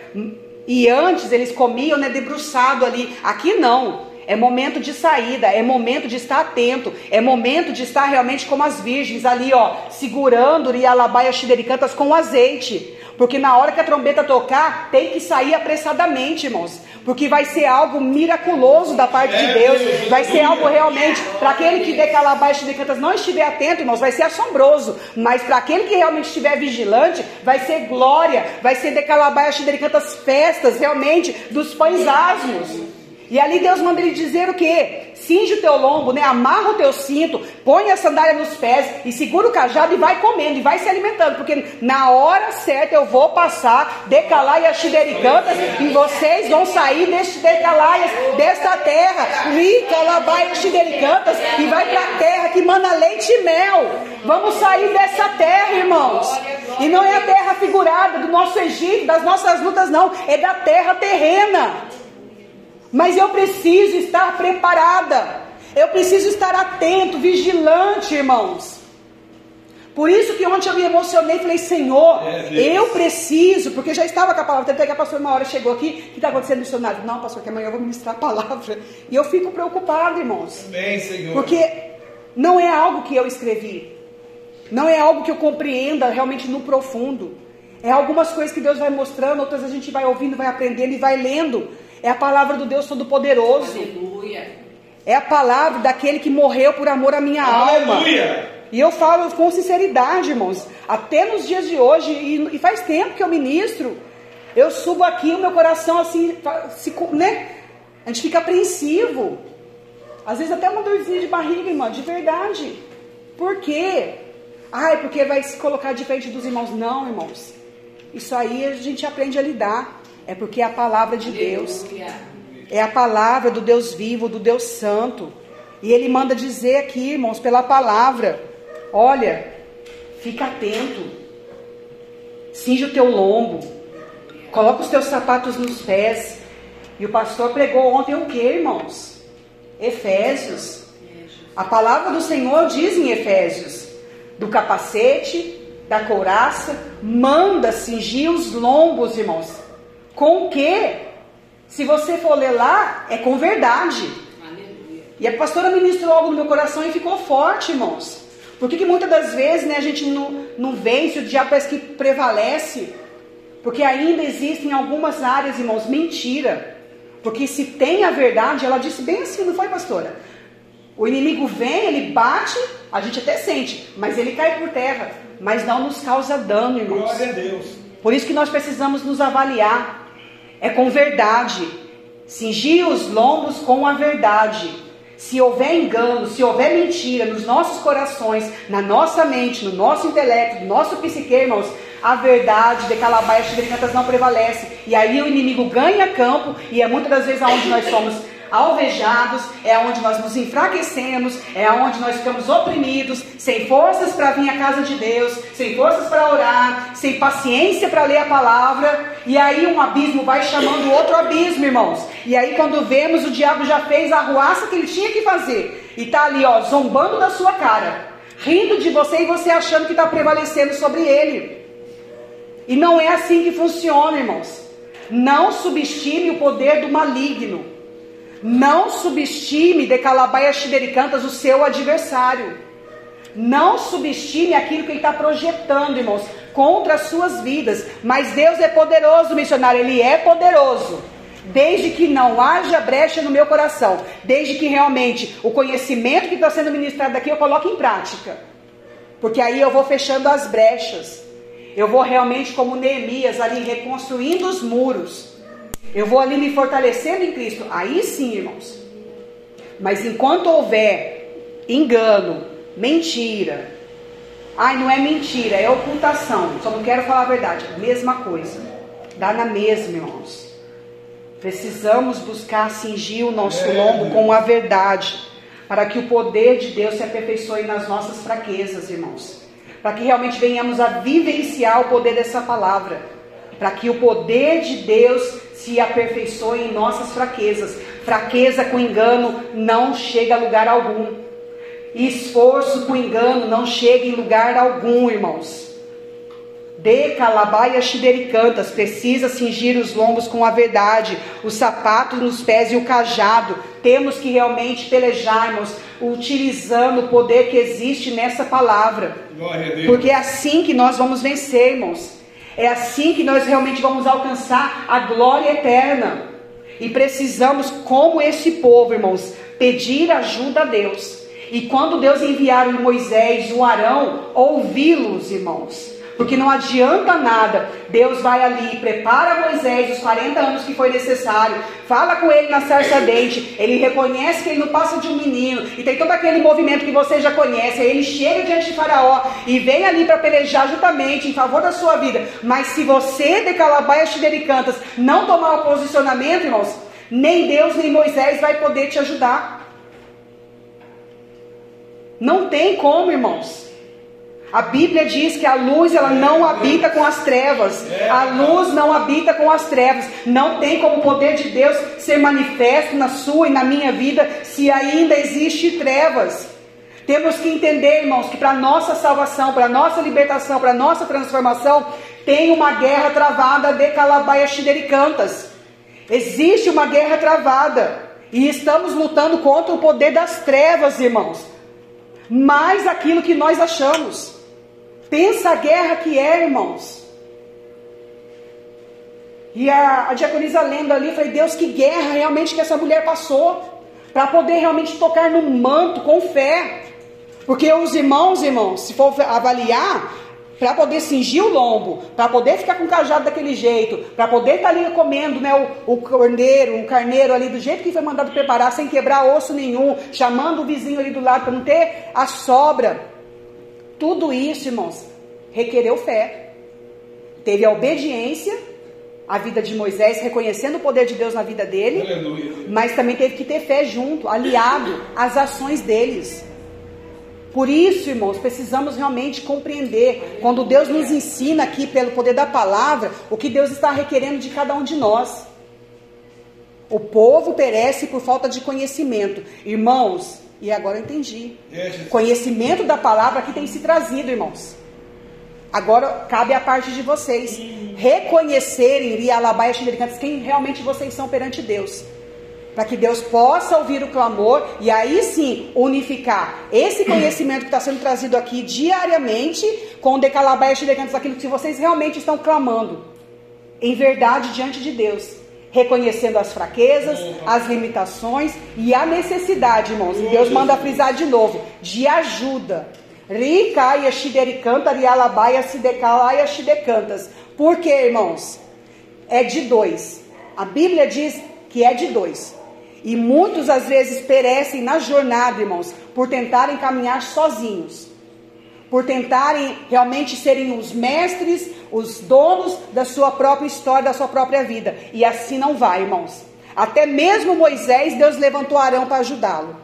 E antes eles comiam né, debruçado ali. Aqui não. É momento de saída, é momento de estar atento, é momento de estar realmente como as virgens ali, ó, segurando e alabaia xidericantas com azeite. Porque na hora que a trombeta tocar, tem que sair apressadamente, irmãos. Porque vai ser algo miraculoso da parte de Deus. Vai ser algo realmente, para aquele que decala abaixo de cantas não estiver atento, irmãos, vai ser assombroso. Mas para aquele que realmente estiver vigilante, vai ser glória. Vai ser decalar abaixo de cantas festas, realmente, dos pães asmos. E ali Deus manda ele dizer o que? Cinge o teu lombo, né? Amarra o teu cinto, põe a sandália nos pés e segura o cajado e vai comendo e vai se alimentando, porque na hora certa eu vou passar decalaias xidericantas e vocês vão sair deste decalaias, desta terra, ricalabaias xidericantas e vai para a terra que manda leite e mel. Vamos sair dessa terra, irmãos. E não é a terra figurada do nosso Egito, das nossas lutas, não, é da terra terrena. Mas eu preciso estar preparada. Eu preciso estar atento, vigilante, irmãos. Por isso que ontem eu me emocionei e falei, Senhor, é, eu preciso, porque já estava com a palavra, até que a pastora uma hora chegou aqui, o que está acontecendo missionário? Não, pastor, que amanhã eu vou ministrar a palavra. E eu fico preocupado, irmãos. Amém, Senhor. Porque não é algo que eu escrevi. Não é algo que eu compreenda realmente no profundo. É algumas coisas que Deus vai mostrando, outras a gente vai ouvindo, vai aprendendo e vai lendo. É a palavra do Deus Todo-Poderoso. Aleluia. É a palavra daquele que morreu por amor à minha Aleluia. alma. E eu falo com sinceridade, irmãos. Até nos dias de hoje, e, e faz tempo que eu ministro, eu subo aqui, o meu coração assim, se, né? A gente fica apreensivo. Às vezes até uma dorzinha de barriga, irmão, de verdade. Por quê? Ai, porque vai se colocar de frente dos irmãos. Não, irmãos. Isso aí a gente aprende a lidar. É porque é a palavra de Deus. É a palavra do Deus vivo, do Deus santo. E ele manda dizer aqui, irmãos, pela palavra: olha, fica atento, cinge o teu lombo, coloca os teus sapatos nos pés. E o pastor pregou ontem o que, irmãos? Efésios. A palavra do Senhor diz em Efésios: do capacete, da couraça, manda cingir os lombos, irmãos. Com o que? Se você for ler lá, é com verdade. Aleluia. E a pastora ministrou algo no meu coração e ficou forte, irmãos. Por que, que muitas das vezes né, a gente não, não vence, o diabo parece que prevalece? Porque ainda existem algumas áreas, irmãos, mentira. Porque se tem a verdade, ela disse bem assim, não foi, pastora? O inimigo vem, ele bate, a gente até sente, mas ele cai por terra, mas não nos causa dano, irmãos. Glória a Deus. Por isso que nós precisamos nos avaliar é com verdade. Cingir os lombos com a verdade. Se houver engano, se houver mentira nos nossos corações, na nossa mente, no nosso intelecto, no nosso psique, irmãos, a verdade de Calabaias Chigricantas não prevalece. E aí o inimigo ganha campo e é muitas das vezes aonde nós somos alvejados, é onde nós nos enfraquecemos, é onde nós ficamos oprimidos, sem forças para vir à casa de Deus, sem forças para orar, sem paciência para ler a palavra, e aí um abismo vai chamando outro abismo, irmãos. E aí quando vemos, o diabo já fez a ruaça que ele tinha que fazer, e está ali, ó, zombando da sua cara, rindo de você e você achando que está prevalecendo sobre ele. E não é assim que funciona, irmãos. Não subestime o poder do maligno. Não subestime de calabaias xidericantas o seu adversário. Não subestime aquilo que ele está projetando, irmãos, contra as suas vidas. Mas Deus é poderoso, missionário, Ele é poderoso. Desde que não haja brecha no meu coração, desde que realmente o conhecimento que está sendo ministrado aqui eu coloque em prática. Porque aí eu vou fechando as brechas. Eu vou realmente, como Neemias, ali reconstruindo os muros eu vou ali me fortalecendo em Cristo. Aí sim, irmãos. Mas enquanto houver engano, mentira, ai, não é mentira, é ocultação, só não quero falar a verdade, mesma coisa. Dá na mesma, irmãos. Precisamos buscar cingir o nosso é. lombo com a verdade. para que o poder de Deus se aperfeiçoe nas nossas fraquezas, irmãos. Para que realmente venhamos a vivenciar o poder dessa palavra. Para que o poder de Deus se aperfeiçoe em nossas fraquezas. Fraqueza com engano não chega a lugar algum. Esforço com engano não chega em lugar algum, irmãos. De calabaia xidericantas, precisa cingir os lombos com a verdade, os sapatos nos pés e o cajado. Temos que realmente pelejarmos, utilizando o poder que existe nessa palavra. Porque é assim que nós vamos vencer, irmãos. É assim que nós realmente vamos alcançar a glória eterna. E precisamos, como esse povo, irmãos, pedir ajuda a Deus. E quando Deus enviar o Moisés o Arão, ouvi-los, irmãos. Porque não adianta nada. Deus vai ali, prepara Moisés os 40 anos que foi necessário, fala com ele na sarça dente, ele reconhece que ele não passa de um menino, e tem todo aquele movimento que você já conhece. Aí ele chega diante de Faraó e vem ali para pelejar justamente em favor da sua vida. Mas se você, de Calabaia Xidericantas, não tomar o posicionamento, irmãos, nem Deus nem Moisés vai poder te ajudar. Não tem como, irmãos. A Bíblia diz que a luz ela não habita com as trevas. A luz não habita com as trevas. Não tem como o poder de Deus ser manifesto na sua e na minha vida se ainda existe trevas. Temos que entender, irmãos, que para nossa salvação, para nossa libertação, para nossa transformação, tem uma guerra travada de Calabaia Xidericantas. Existe uma guerra travada. E estamos lutando contra o poder das trevas, irmãos. Mais aquilo que nós achamos. Pensa a guerra que é, irmãos. E a, a diaconisa lendo ali, eu falei, Deus, que guerra realmente que essa mulher passou. Para poder realmente tocar no manto com fé. Porque os irmãos, irmãos, se for avaliar, para poder cingir o lombo, para poder ficar com o cajado daquele jeito, para poder estar tá ali comendo né, o, o cordeiro, o carneiro ali do jeito que foi mandado preparar, sem quebrar osso nenhum, chamando o vizinho ali do lado para não ter a sobra. Tudo isso, irmãos, requereu fé. Teve a obediência, a vida de Moisés, reconhecendo o poder de Deus na vida dele, Aleluia. mas também teve que ter fé junto, aliado às ações deles. Por isso, irmãos, precisamos realmente compreender, quando Deus nos ensina aqui pelo poder da palavra, o que Deus está requerendo de cada um de nós. O povo perece por falta de conhecimento. Irmãos, e agora eu entendi. Conhecimento da palavra que tem se trazido, irmãos. Agora cabe a parte de vocês reconhecerem Rialabaia Xindericantes quem realmente vocês são perante Deus. Para que Deus possa ouvir o clamor e aí sim unificar esse conhecimento que está sendo trazido aqui diariamente com o Decalabaia Xindericantes, aquilo que vocês realmente estão clamando em verdade diante de Deus reconhecendo as fraquezas, as limitações e a necessidade, irmãos. E Deus manda frisar de novo, de ajuda. Ricaia shidericanta, rialabaia sidecalaia shidecantas. Por quê, irmãos? É de dois. A Bíblia diz que é de dois. E muitos às vezes perecem na jornada, irmãos, por tentarem caminhar sozinhos por tentarem realmente serem os mestres, os donos da sua própria história, da sua própria vida. E assim não vai, irmãos. Até mesmo Moisés, Deus levantou Arão para ajudá-lo.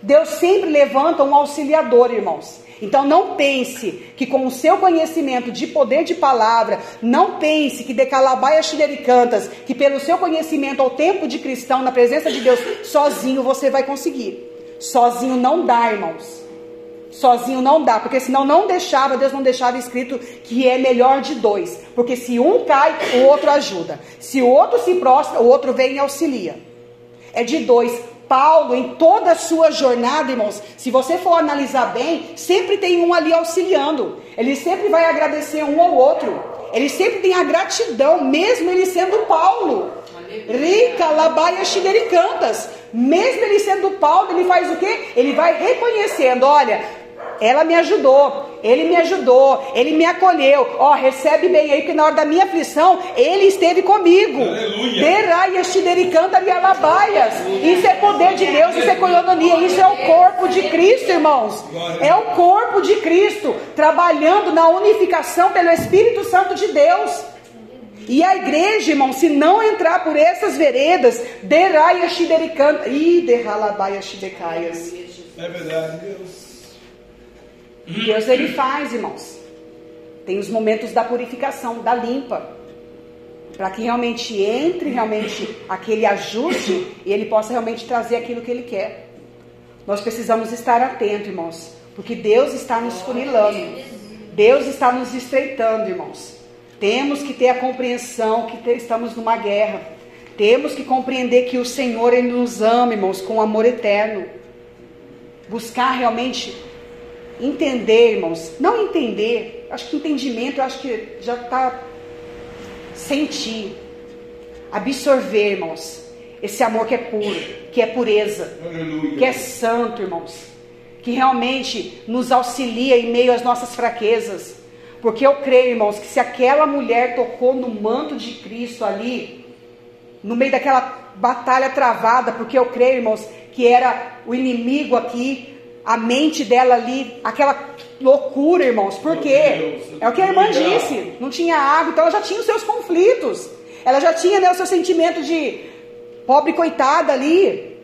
Deus sempre levanta um auxiliador, irmãos. Então não pense que com o seu conhecimento de poder de palavra, não pense que de calabaia cantas, que pelo seu conhecimento ao tempo de cristão, na presença de Deus, sozinho você vai conseguir. Sozinho não dá, irmãos. Sozinho não dá, porque senão não deixava, Deus não deixava escrito que é melhor de dois. Porque se um cai, o outro ajuda. Se o outro se prostra, o outro vem e auxilia. É de dois. Paulo, em toda a sua jornada, irmãos, se você for analisar bem, sempre tem um ali auxiliando. Ele sempre vai agradecer um ao outro. Ele sempre tem a gratidão, mesmo ele sendo Paulo. Rica, labaia, xidericantas. Mesmo ele sendo Paulo, ele faz o quê? Ele vai reconhecendo: olha, ela me ajudou, ele me ajudou, ele me acolheu. Ó, oh, recebe bem aí, que na hora da minha aflição, ele esteve comigo. Isso é poder de Deus, isso é coiononia, isso é o corpo de Cristo, irmãos. É o corpo de Cristo trabalhando na unificação pelo Espírito Santo de Deus. E a igreja, irmão, se não entrar por essas veredas, deraia shidericanta, e derralabaia shidecaias. É verdade, Deus. Deus ele faz, irmãos. Tem os momentos da purificação, da limpa. Para que realmente entre realmente aquele ajuste e ele possa realmente trazer aquilo que ele quer. Nós precisamos estar atentos, irmãos, porque Deus está nos funilando. Deus está nos estreitando, irmãos. Temos que ter a compreensão que estamos numa guerra. Temos que compreender que o Senhor ele nos ama, irmãos, com amor eterno. Buscar realmente entender, irmãos. Não entender, acho que entendimento, acho que já está sentir, absorver, irmãos, esse amor que é puro, que é pureza, Aleluia. que é santo, irmãos, que realmente nos auxilia em meio às nossas fraquezas. Porque eu creio, irmãos, que se aquela mulher tocou no manto de Cristo ali, no meio daquela batalha travada, porque eu creio, irmãos, que era o inimigo aqui, a mente dela ali, aquela loucura, irmãos. Por quê? É o que a irmã disse. Não tinha água, então ela já tinha os seus conflitos. Ela já tinha né, o seu sentimento de pobre coitada ali.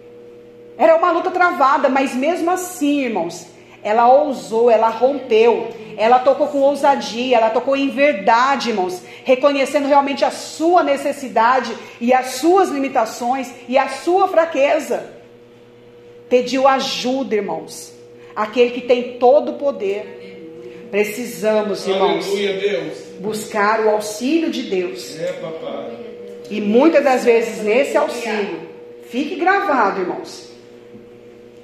Era uma luta travada, mas mesmo assim, irmãos, ela ousou, ela rompeu, ela tocou com ousadia, ela tocou em verdade, irmãos, reconhecendo realmente a sua necessidade e as suas limitações e a sua fraqueza. Pediu ajuda, irmãos. Aquele que tem todo o poder. Precisamos, irmãos, Aleluia, buscar o auxílio de Deus. É, papai. E muitas das vezes nesse auxílio, fique gravado, irmãos.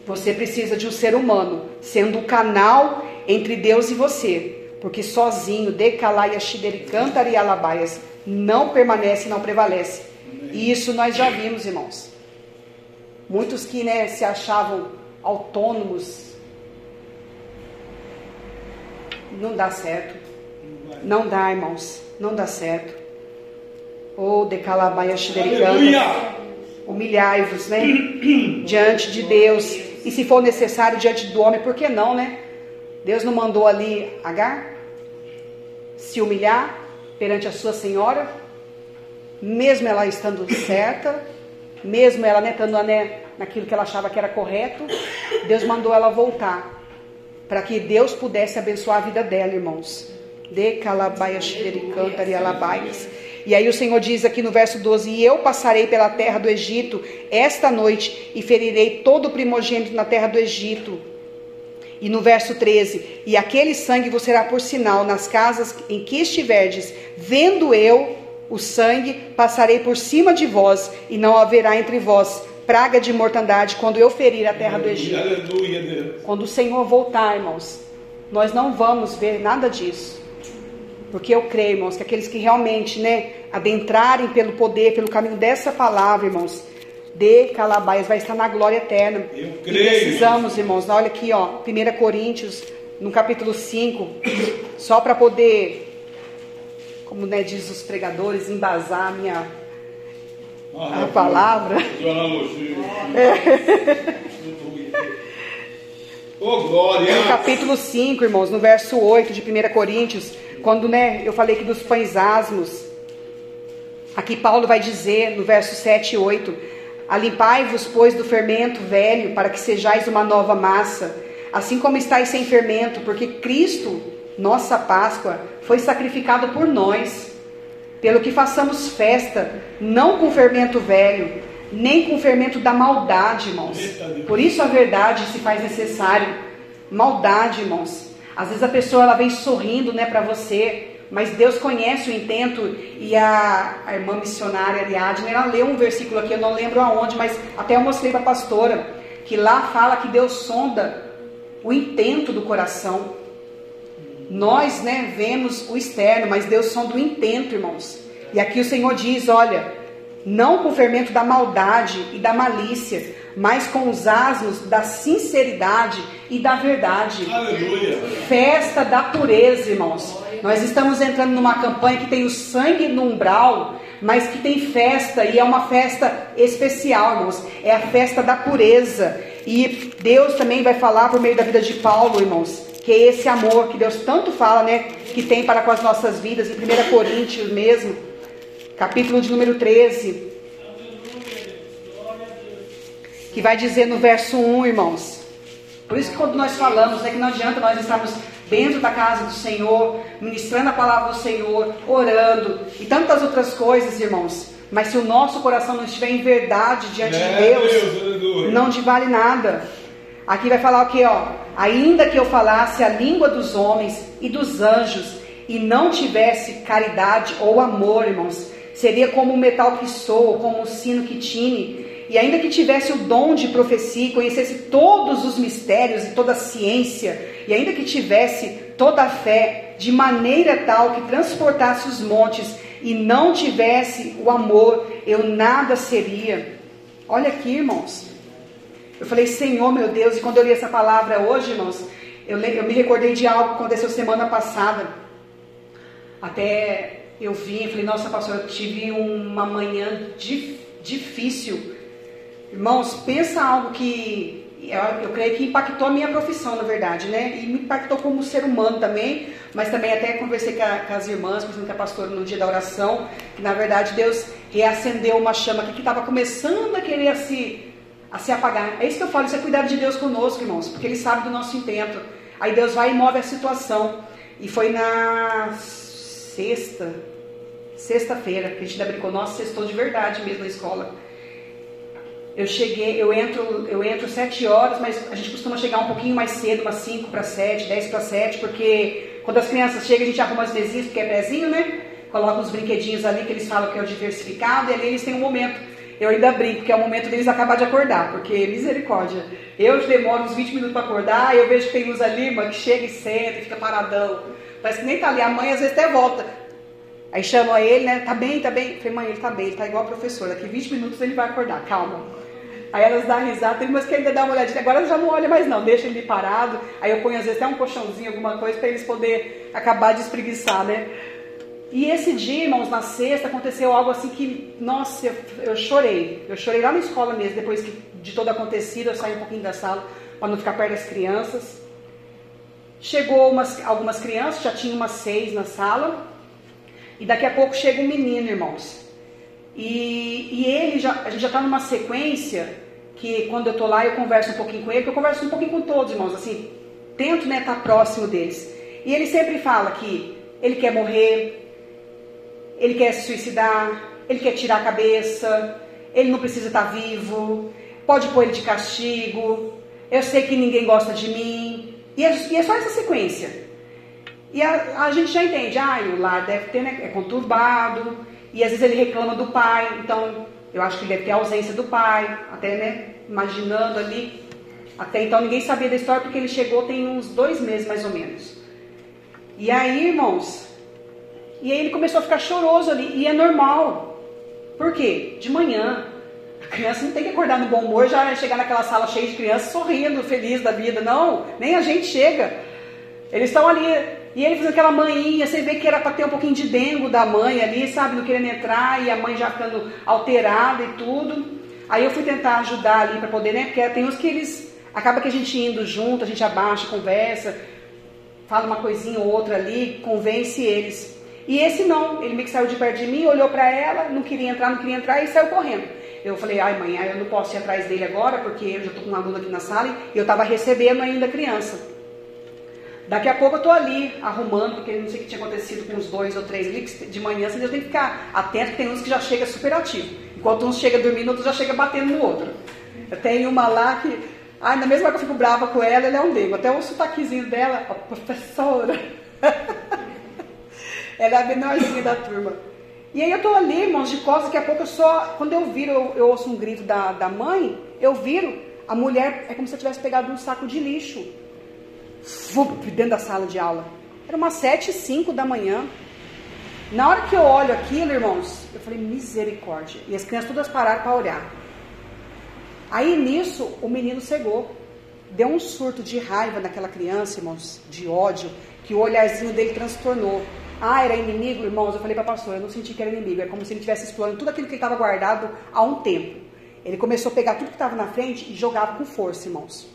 Você precisa de um ser humano sendo o canal entre Deus e você, porque sozinho, decalaia shidericanta e alabaias, não permanece, não prevalece. E isso nós já vimos, irmãos. Muitos que né, se achavam autônomos, não dá certo. Não dá, irmãos. Não dá certo. Ou oh, decalabaia. Aleluia. Humilhai-vos, né? diante de Deus. E se for necessário, diante do homem, por que não, né? Deus não mandou ali Agar se humilhar perante a sua senhora, mesmo ela estando certa, mesmo ela né, estando né, naquilo que ela achava que era correto, Deus mandou ela voltar, para que Deus pudesse abençoar a vida dela, irmãos. De calabaias, e. E aí o Senhor diz aqui no verso 12: E eu passarei pela terra do Egito esta noite e ferirei todo o primogênito na terra do Egito. E no verso 13: E aquele sangue vos será por sinal nas casas em que estiverdes, vendo eu o sangue, passarei por cima de vós, e não haverá entre vós praga de mortandade quando eu ferir a terra do Egito. Aleluia, Deus. Quando o Senhor voltar, irmãos, nós não vamos ver nada disso. Porque eu creio, irmãos, que aqueles que realmente, né, adentrarem pelo poder, pelo caminho dessa palavra, irmãos, de Calabaias, vai estar na glória eterna. Eu E creio. precisamos, irmãos, olha aqui, ó, 1 Coríntios, no capítulo 5, só para poder, como né, diz os pregadores, embasar a minha a palavra. Ô, glória. No capítulo 5, irmãos, no verso 8 de 1 Coríntios, quando né, eu falei aqui dos pães asmos, aqui Paulo vai dizer no verso 7 e 8: Alimpai-vos, pois, do fermento velho, para que sejais uma nova massa, assim como estáis sem fermento, porque Cristo, nossa Páscoa, foi sacrificado por nós, pelo que façamos festa, não com fermento velho, nem com fermento da maldade, irmãos. Por isso a verdade se faz necessário. Maldade, irmãos. Às vezes a pessoa ela vem sorrindo, né, para você, mas Deus conhece o intento e a, a irmã missionária Ariadne, ela leu um versículo aqui, eu não lembro aonde, mas até eu mostrei para a pastora, que lá fala que Deus sonda o intento do coração. Nós, né, vemos o externo, mas Deus sonda o intento, irmãos. E aqui o Senhor diz, olha, não com o fermento da maldade e da malícia, mas com os asmos da sinceridade e da verdade. Aleluia. Festa da pureza, irmãos. Nós estamos entrando numa campanha que tem o sangue no umbral, mas que tem festa e é uma festa especial, irmãos. É a festa da pureza. E Deus também vai falar por meio da vida de Paulo, irmãos, que é esse amor que Deus tanto fala, né, que tem para com as nossas vidas, em 1 Coríntios mesmo, capítulo de número 13, que vai dizer no verso 1, irmãos. Por isso que quando nós falamos, é que não adianta nós estarmos dentro da casa do Senhor, ministrando a palavra do Senhor, orando e tantas outras coisas, irmãos. Mas se o nosso coração não estiver em verdade diante de É, Deus, Deus, aleluia. não te vale nada. Aqui vai falar o que, ó? Ainda que eu falasse a língua dos homens e dos anjos e não tivesse caridade ou amor, irmãos, seria como o metal que soa, como o sino que tine. E ainda que tivesse o dom de profecia, conhecesse todos os mistérios e toda a ciência, e ainda que tivesse toda a fé, de maneira tal que transportasse os montes e não tivesse o amor, eu nada seria. Olha aqui, irmãos. Eu falei, Senhor meu Deus, e quando eu li essa palavra hoje, irmãos, eu, eu me recordei de algo que aconteceu semana passada. Até eu vim e falei, nossa, pastor, eu tive uma manhã dif- difícil. Irmãos, pensa algo que eu, eu creio que impactou a minha profissão, na verdade, né? E me impactou como ser humano também, mas também até conversei com, a- com as irmãs, com a pastora no dia da oração, que na verdade Deus reacendeu uma chama que estava começando a querer se, a se apagar. É isso que eu falo, isso é cuidado de Deus conosco, irmãos, porque Ele sabe do nosso intento. Aí Deus vai e move a situação. E foi na sexta, sexta-feira, que a gente brincou, nossa, sextou de verdade mesmo na escola. Eu cheguei, eu entro, eu entro 7 horas, mas a gente costuma chegar um pouquinho mais cedo, umas 5 para 7, 10 para 7, porque quando as crianças chegam, a gente arruma as mesinhas, porque é pezinho, né? Coloca uns brinquedinhos ali que eles falam que é o diversificado, e ali eles têm um momento. Eu ainda brinco, que é o momento deles acabar de acordar, porque misericórdia. Eu demoro uns 20 minutos para acordar, eu vejo que tem uns ali, mano, que chega e senta e fica paradão. Parece que nem tá ali. A mãe às vezes até volta. Aí chama ele, né? Tá bem, tá bem. Falei, mãe, ele tá bem, ele tá igual a professora. Daqui 20 minutos ele vai acordar, calma. Aí elas dão risada, umas que ainda dá uma olhadinha. Agora já não olha mais não, deixa ele parado. Aí eu ponho às vezes até um colchãozinho, alguma coisa, para eles poderem acabar de espreguiçar, né? E esse dia, irmãos, na sexta, aconteceu algo assim que, nossa, eu, eu chorei. Eu chorei lá na escola mesmo, depois que, de todo acontecido, eu saí um pouquinho da sala para não ficar perto das crianças. Chegou umas, algumas crianças, já tinha umas seis na sala. E daqui a pouco chega um menino, irmãos. E, e ele já, a gente já está numa sequência que quando eu estou lá eu converso um pouquinho com ele, porque eu converso um pouquinho com todos, irmãos, assim, tento né, estar próximo deles. E ele sempre fala que ele quer morrer, ele quer se suicidar, ele quer tirar a cabeça, ele não precisa estar vivo, pode pôr ele de castigo, eu sei que ninguém gosta de mim. E é, e é só essa sequência. E a, a gente já entende, ah, o lar deve ter, né, é conturbado, e às vezes ele reclama do pai, então eu acho que ele deve ter a ausência do pai, até, né, imaginando ali. Até então ninguém sabia da história porque ele chegou tem uns dois meses mais ou menos. E aí, irmãos, e aí ele começou a ficar choroso ali, e é normal. Por quê? De manhã, a criança não tem que acordar no bom humor, já chegar naquela sala cheia de crianças sorrindo, feliz da vida. Não, nem a gente chega. Eles estão ali, e ele fazendo aquela manhinha, você vê que era para ter um pouquinho de dengo da mãe ali, sabe, não querendo entrar, e a mãe já ficando alterada e tudo. Aí eu fui tentar ajudar ali para poder, né, porque tem uns que eles, acaba que a gente indo junto, a gente abaixa, conversa, fala uma coisinha ou outra ali, convence eles. E esse não, ele meio que saiu de perto de mim, olhou para ela, não queria entrar, não queria entrar e saiu correndo. Eu falei, ai mãe, eu não posso ir atrás dele agora, porque eu já estou com um aluno aqui na sala e eu estava recebendo ainda a criança. Daqui a pouco eu tô ali arrumando, porque não sei o que tinha acontecido com os dois ou três ali, de manhã você tem que ficar atento, que tem uns que já chega super ativo. Enquanto uns chega dormindo, outros já chega batendo no outro. Eu tenho uma lá que, ai, na mesma hora que eu fico brava com ela, ela é um nego. Até o sotaquezinho dela, ó, professora. ela é a menorzinha da turma. E aí eu tô ali, irmãos, de costas, daqui a pouco eu só, quando eu viro, eu, eu ouço um grito da, da mãe, eu viro, a mulher é como se eu tivesse pegado um saco de lixo fup, dentro da sala de aula. Era umas sete e cinco da manhã. Na hora que eu olho aquilo, irmãos, eu falei, misericórdia. E as crianças todas pararam para olhar. Aí nisso, o menino cegou. Deu um surto de raiva naquela criança, irmãos, de ódio, que o olharzinho dele transtornou. Ah, era inimigo, irmãos? Eu falei para a pastora, eu não senti que era inimigo. É como se ele estivesse explorando tudo aquilo que ele estava guardado há um tempo. Ele começou a pegar tudo que estava na frente e jogava com força, irmãos.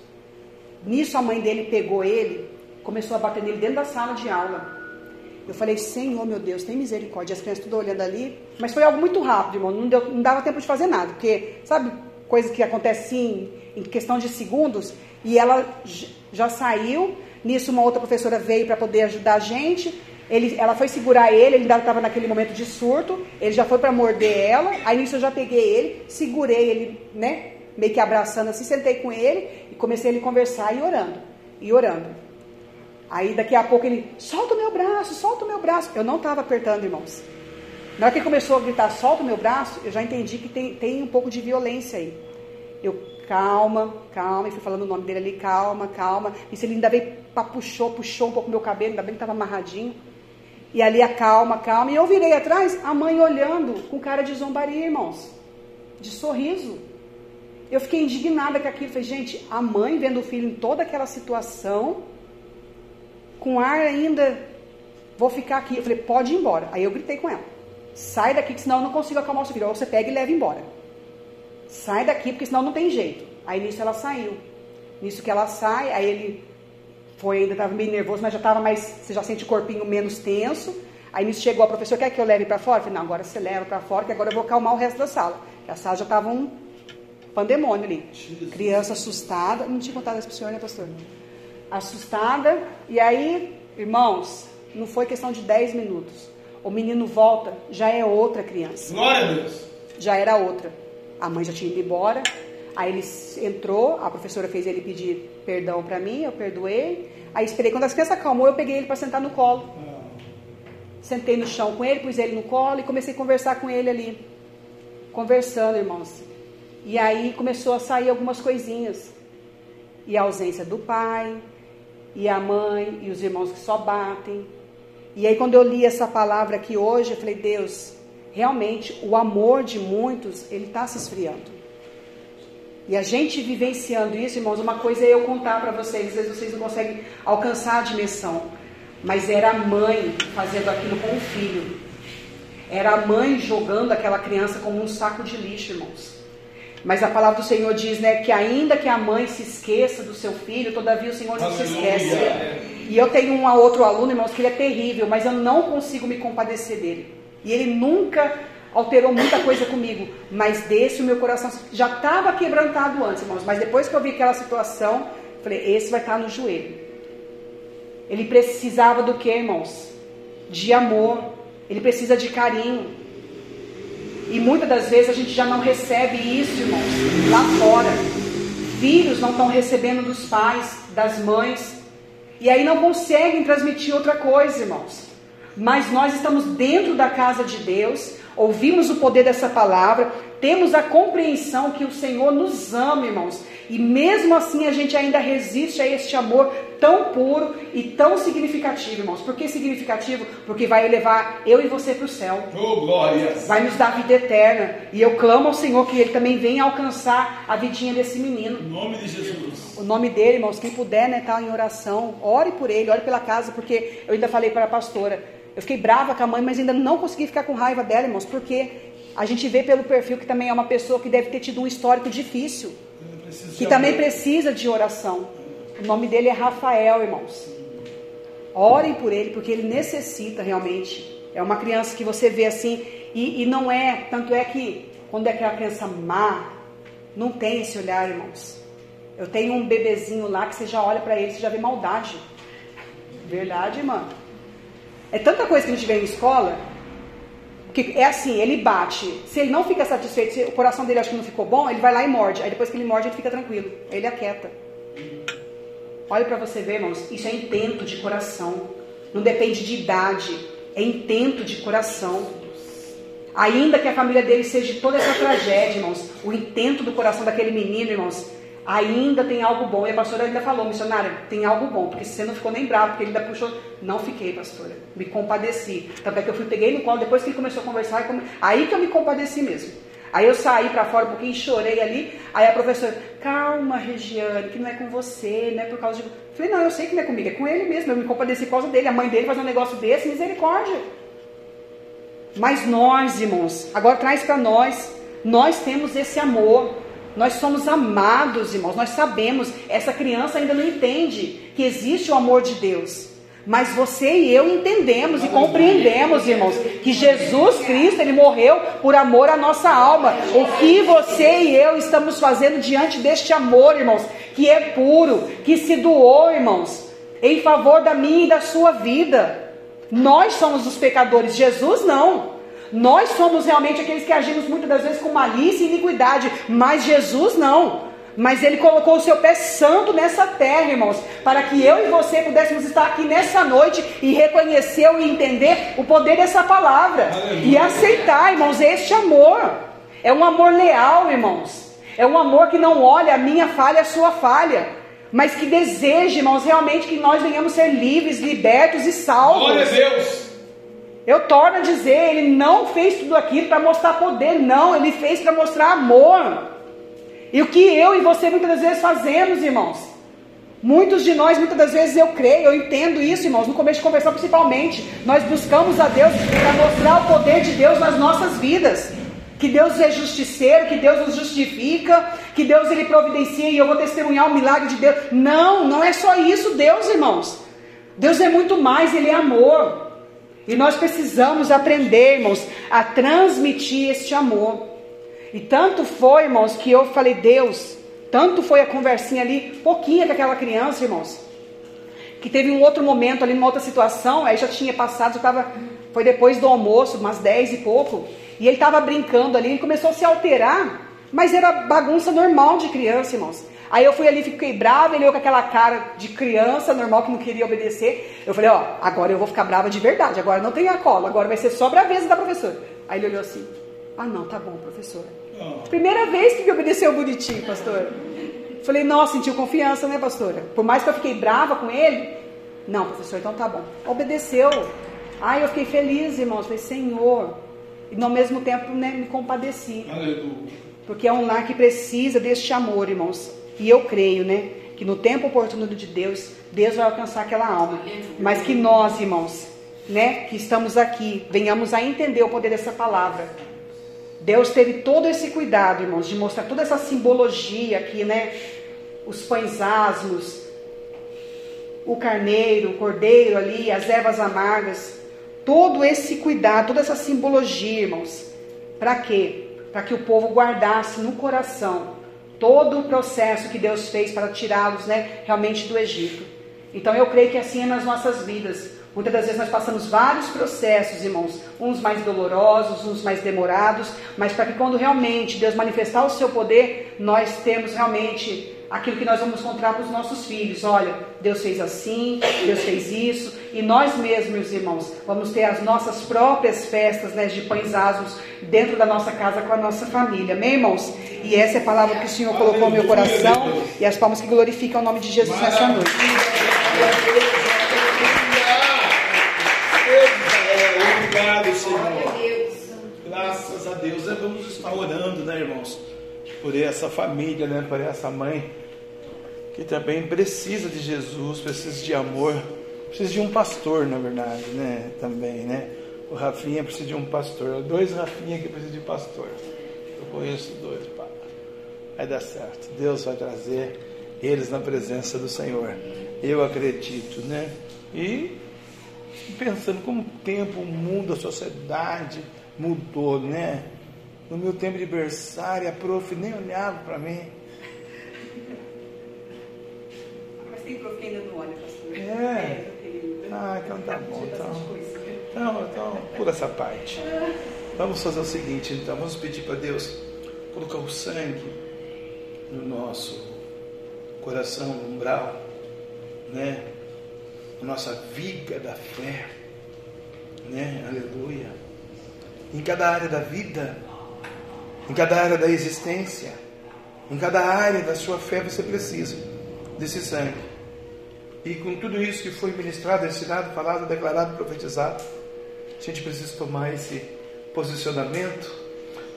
Nisso a mãe dele pegou ele, começou a bater nele dentro da sala de aula. Eu falei, Senhor, meu Deus, tem misericórdia. As crianças tudo olhando ali. Mas foi algo muito rápido, irmão. Não, deu, não dava tempo de fazer nada. Porque, sabe, coisa que acontece assim, em questão de segundos. E ela já saiu. Nisso, uma outra professora veio para poder ajudar a gente. Ele, ela foi segurar ele, ele ainda estava naquele momento de surto. Ele já foi para morder ela. Aí nisso eu já peguei ele, segurei ele, né? Meio que abraçando assim, sentei com ele e comecei a ele conversar e orando. E orando. Aí daqui a pouco ele, solta o meu braço, solta o meu braço. Eu não estava apertando, irmãos. Na hora que ele começou a gritar, solta o meu braço, eu já entendi que tem, tem um pouco de violência aí. Eu, calma, calma, e fui falando o nome dele ali, calma, calma. Isso ele ainda veio, puxou, puxou um pouco meu cabelo, ainda bem que estava amarradinho. E ali a calma, calma. E eu virei atrás, a mãe olhando com cara de zombaria, irmãos. De sorriso. Eu fiquei indignada com aquilo. Falei, gente, a mãe vendo o filho em toda aquela situação com ar ainda, vou ficar aqui. Eu falei, pode ir embora. Aí eu gritei com ela, sai daqui, que senão eu não consigo acalmar o seu filho. Ou você pega e leva embora. Sai daqui, porque senão não tem jeito. Aí nisso ela saiu. Nisso que ela sai, aí ele foi, ainda estava meio nervoso, mas já estava mais, você já sente o corpinho menos tenso. Aí nisso chegou a professora, quer que eu leve para fora? Eu falei, não, agora você leva para fora, que agora eu vou acalmar o resto da sala. Porque a sala já estava um pandemônio ali. Criança assustada. Não tinha contado isso para o senhor, né, pastor? assustada. E aí, irmãos, não foi questão de 10 minutos. O menino volta, já é outra criança. Glória a Deus. Já era outra. A mãe já tinha ido embora. Aí ele entrou, a professora fez ele pedir perdão para mim, eu perdoei. Aí esperei, quando as crianças acalmou, eu peguei ele para sentar no colo. Sentei no chão com ele, pus ele no colo e comecei a conversar com ele ali. Conversando, irmãos. E aí começou a sair algumas coisinhas. E a ausência do pai, e a mãe e os irmãos que só batem. E aí quando eu li essa palavra aqui hoje, eu falei, Deus, realmente o amor de muitos, ele está se esfriando. E a gente vivenciando isso, irmãos, uma coisa é eu contar para vocês, às vezes vocês não conseguem alcançar a dimensão. Mas era a mãe fazendo aquilo com o filho. Era a mãe jogando aquela criança como um saco de lixo, irmãos. Mas a palavra do Senhor diz, né, que ainda que a mãe se esqueça do seu filho, todavia o Senhor não Aleluia. se esquece. E eu tenho um outro aluno, irmãos, que ele é terrível, mas eu não consigo me compadecer dele. E ele nunca alterou muita coisa comigo, mas desse o meu coração já estava quebrantado antes, irmãos. Mas depois que eu vi aquela situação, falei, esse vai estar no joelho. Ele precisava do que, irmãos? De amor. Ele precisa de carinho. E muitas das vezes a gente já não recebe isso, irmãos, lá fora. Filhos não estão recebendo dos pais, das mães. E aí não conseguem transmitir outra coisa, irmãos. Mas nós estamos dentro da casa de Deus, ouvimos o poder dessa palavra, temos a compreensão que o Senhor nos ama, irmãos. E mesmo assim a gente ainda resiste a este amor tão puro e tão significativo, irmãos. Por que significativo? Porque vai elevar eu e você para o céu. Oh, glória! Vai nos dar vida eterna. E eu clamo ao Senhor que Ele também venha alcançar a vidinha desse menino. Em nome de Jesus. O nome dele, irmãos, quem puder, né, tá em oração. Ore por ele, ore pela casa, porque eu ainda falei para a pastora. Eu fiquei brava com a mãe, mas ainda não consegui ficar com raiva dela, irmãos, porque a gente vê pelo perfil que também é uma pessoa que deve ter tido um histórico difícil, que também precisa de oração. O nome dele é Rafael, irmãos. Orem por ele, porque ele necessita realmente. É uma criança que você vê assim, e, e não é, tanto é que quando é aquela criança má, não tem esse olhar, irmãos. Eu tenho um bebezinho lá que você já olha para ele, você já vê maldade. Verdade, irmã. É tanta coisa que a gente vê em escola, que é assim, ele bate. Se ele não fica satisfeito, se o coração dele acha que não ficou bom, ele vai lá e morde. Aí depois que ele morde, ele fica tranquilo. Ele aquieta. Olha para você ver, irmãos, isso é intento de coração. Não depende de idade, é intento de coração. Ainda que a família dele seja de toda essa tragédia, irmãos, o intento do coração daquele menino, irmãos, ainda tem algo bom. E a pastora ainda falou, missionária, tem algo bom, porque você não ficou nem bravo, porque ele ainda puxou. Não fiquei, pastora. Me compadeci. Tanto é que eu fui, peguei no colo, depois que ele começou a conversar, aí que eu me compadeci mesmo. Aí eu saí para fora um pouquinho chorei ali. Aí a professora, calma, Regiane, que não é com você, não é por causa de. Falei, não, eu sei que não é comigo, é com ele mesmo. Eu me compadeci por causa dele. A mãe dele faz um negócio desse, misericórdia. Mas nós, irmãos, agora traz para nós, nós temos esse amor. Nós somos amados, irmãos. Nós sabemos, essa criança ainda não entende que existe o amor de Deus. Mas você e eu entendemos e compreendemos, irmãos, que Jesus Cristo, ele morreu por amor à nossa alma. O que você e eu estamos fazendo diante deste amor, irmãos, que é puro, que se doou, irmãos, em favor da minha e da sua vida. Nós somos os pecadores, Jesus não. Nós somos realmente aqueles que agimos muitas das vezes com malícia e iniquidade, mas Jesus não. Mas Ele colocou o seu pé santo nessa terra, irmãos, para que eu e você pudéssemos estar aqui nessa noite e reconhecer e entender o poder dessa palavra Aleluia. e aceitar, irmãos, este amor. É um amor leal, irmãos. É um amor que não olha a minha falha, a sua falha, mas que deseja, irmãos, realmente que nós venhamos ser livres, libertos e salvos. Glória a Deus. Eu torno a dizer, ele não fez tudo aquilo para mostrar poder, não, ele fez para mostrar amor. E o que eu e você muitas vezes fazemos, irmãos? Muitos de nós, muitas das vezes eu creio, eu entendo isso, irmãos, no começo de conversão principalmente. Nós buscamos a Deus para mostrar o poder de Deus nas nossas vidas. Que Deus é justiceiro, que Deus nos justifica, que Deus ele providencia e eu vou testemunhar o milagre de Deus. Não, não é só isso, Deus, irmãos. Deus é muito mais, Ele é amor. E nós precisamos aprender, irmãos, a transmitir este amor. E tanto foi, irmãos, que eu falei, Deus, tanto foi a conversinha ali, pouquinha com aquela criança, irmãos, que teve um outro momento ali, uma outra situação, aí já tinha passado, já tava, foi depois do almoço, umas dez e pouco, e ele estava brincando ali, ele começou a se alterar, mas era bagunça normal de criança, irmãos. Aí eu fui ali, fiquei brava, ele olhou com aquela cara de criança normal que não queria obedecer. Eu falei, ó, agora eu vou ficar brava de verdade, agora não tem a cola, agora vai ser só braveza da professora. Aí ele olhou assim, ah não, tá bom, professora. Primeira vez que me obedeceu bonitinho, pastor. Falei, nossa, sentiu confiança, né, pastora? Por mais que eu fiquei brava com ele, não, professor, então tá bom. Obedeceu. Ai, eu fiquei feliz, irmãos. Falei, Senhor. E ao mesmo tempo, né, me compadeci. Aleluia. Porque é um lar que precisa deste amor, irmãos. E eu creio, né, que no tempo oportuno de Deus, Deus vai alcançar aquela alma. Mas que nós, irmãos, né, que estamos aqui, venhamos a entender o poder dessa palavra Deus teve todo esse cuidado, irmãos, de mostrar toda essa simbologia aqui, né? Os pães asmos, o carneiro, o cordeiro ali, as ervas amargas. Todo esse cuidado, toda essa simbologia, irmãos. Para quê? Para que o povo guardasse no coração todo o processo que Deus fez para tirá-los, né, realmente do Egito. Então eu creio que assim é nas nossas vidas. Muitas das vezes nós passamos vários processos, irmãos, uns mais dolorosos, uns mais demorados, mas para que quando realmente Deus manifestar o seu poder, nós temos realmente aquilo que nós vamos encontrar para os nossos filhos. Olha, Deus fez assim, Deus fez isso, e nós mesmos, meus irmãos, vamos ter as nossas próprias festas né, de pães asmos dentro da nossa casa com a nossa família. Amém, irmãos? E essa é a palavra que o Senhor colocou no meu coração e as palmas que glorificam o nome de Jesus nessa noite. Obrigado, Senhor. Graças a Deus. Vamos estar orando, né, irmãos? Por essa família, né? Por essa mãe que também precisa de Jesus, precisa de amor, precisa de um pastor, na verdade, né? Também, né? O Rafinha precisa de um pastor. Dois Rafinha que precisam de pastor. Eu conheço dois, pá. Vai dar certo. Deus vai trazer eles na presença do Senhor. Eu acredito, né? E pensando como o tempo, o mundo, a sociedade mudou, né? No meu tempo de berçário, a prof nem olhava para mim. Mas tem prof que ainda não olha, pastor. É. Ah, então tá bom. Então, então, então pula essa parte. Vamos fazer o seguinte, então, vamos pedir para Deus colocar o sangue no nosso coração, no umbral, né? nossa viga da fé, né? Aleluia. Em cada área da vida, em cada área da existência, em cada área da sua fé você precisa desse sangue. E com tudo isso que foi ministrado, ensinado, falado, declarado, profetizado, a gente precisa tomar esse posicionamento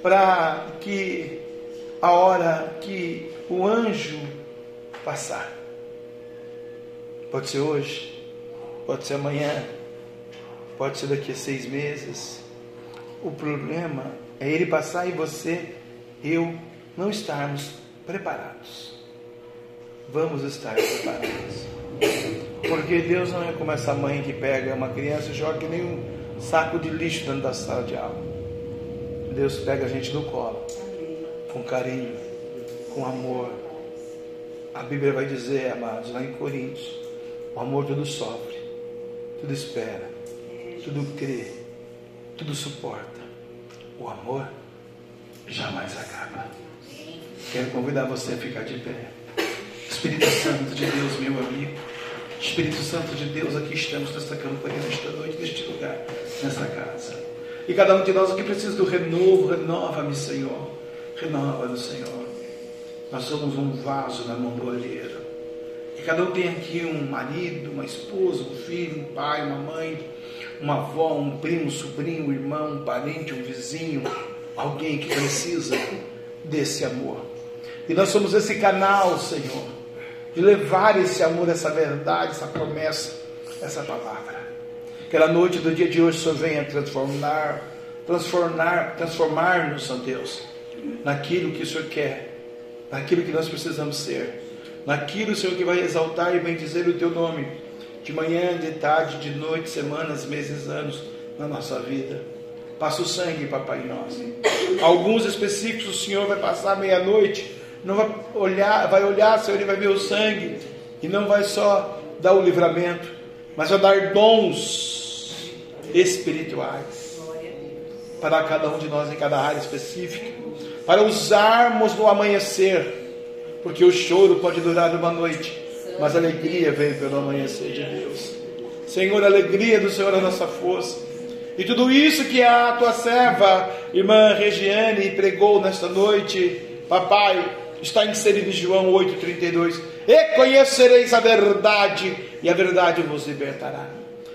para que a hora que o anjo passar, pode ser hoje, pode ser amanhã, pode ser daqui a seis meses. O problema é ele passar e você, eu, não estarmos preparados. Vamos estar preparados. Porque Deus não é como essa mãe que pega uma criança e joga que nem um saco de lixo dentro da sala de aula. Deus pega a gente no colo, com carinho, com amor. A Bíblia vai dizer, amados, lá em Coríntios, o amor tudo sofre, tudo espera, tudo crê, tudo suporta. O amor jamais acaba. Quero convidar você a ficar de pé. Espírito Santo de Deus, meu amigo. Espírito Santo de Deus, aqui estamos nesta campanha, nesta noite, neste lugar, nesta casa. E cada um de nós aqui precisa do renovo. Renova-me, Senhor. Renova-me, Senhor. Nós somos um vaso na mão do olheiro. E cada um tem aqui um marido, uma esposa, um filho, um pai, uma mãe, uma avó, um primo, um sobrinho, um irmão, um parente, um vizinho, alguém que precisa desse amor. E nós somos esse canal, Senhor, de levar esse amor, essa verdade, essa promessa, essa palavra. Que na noite do dia de hoje Senhor venha transformar, transformar, transformar-nos, ó Deus, naquilo que o Senhor quer, naquilo que nós precisamos ser, naquilo, Senhor, que vai exaltar e bendizer o Teu nome, de manhã, de tarde, de noite, semanas, meses, anos, na nossa vida. Passa o sangue, papai nosso. Alguns específicos o Senhor vai passar meia-noite, não vai olhar, vai olhar, Senhor, e vai ver o sangue, e não vai só dar o livramento, mas vai dar dons espirituais para cada um de nós em cada área específica, para usarmos no amanhecer, porque o choro pode durar uma noite, mas a alegria vem pelo amanhecer de Deus. Senhor, a alegria do Senhor é a nossa força. E tudo isso que a tua serva, irmã Regiane, pregou nesta noite, papai, está inserido em João 8,32. E conhecereis a verdade, e a verdade vos libertará.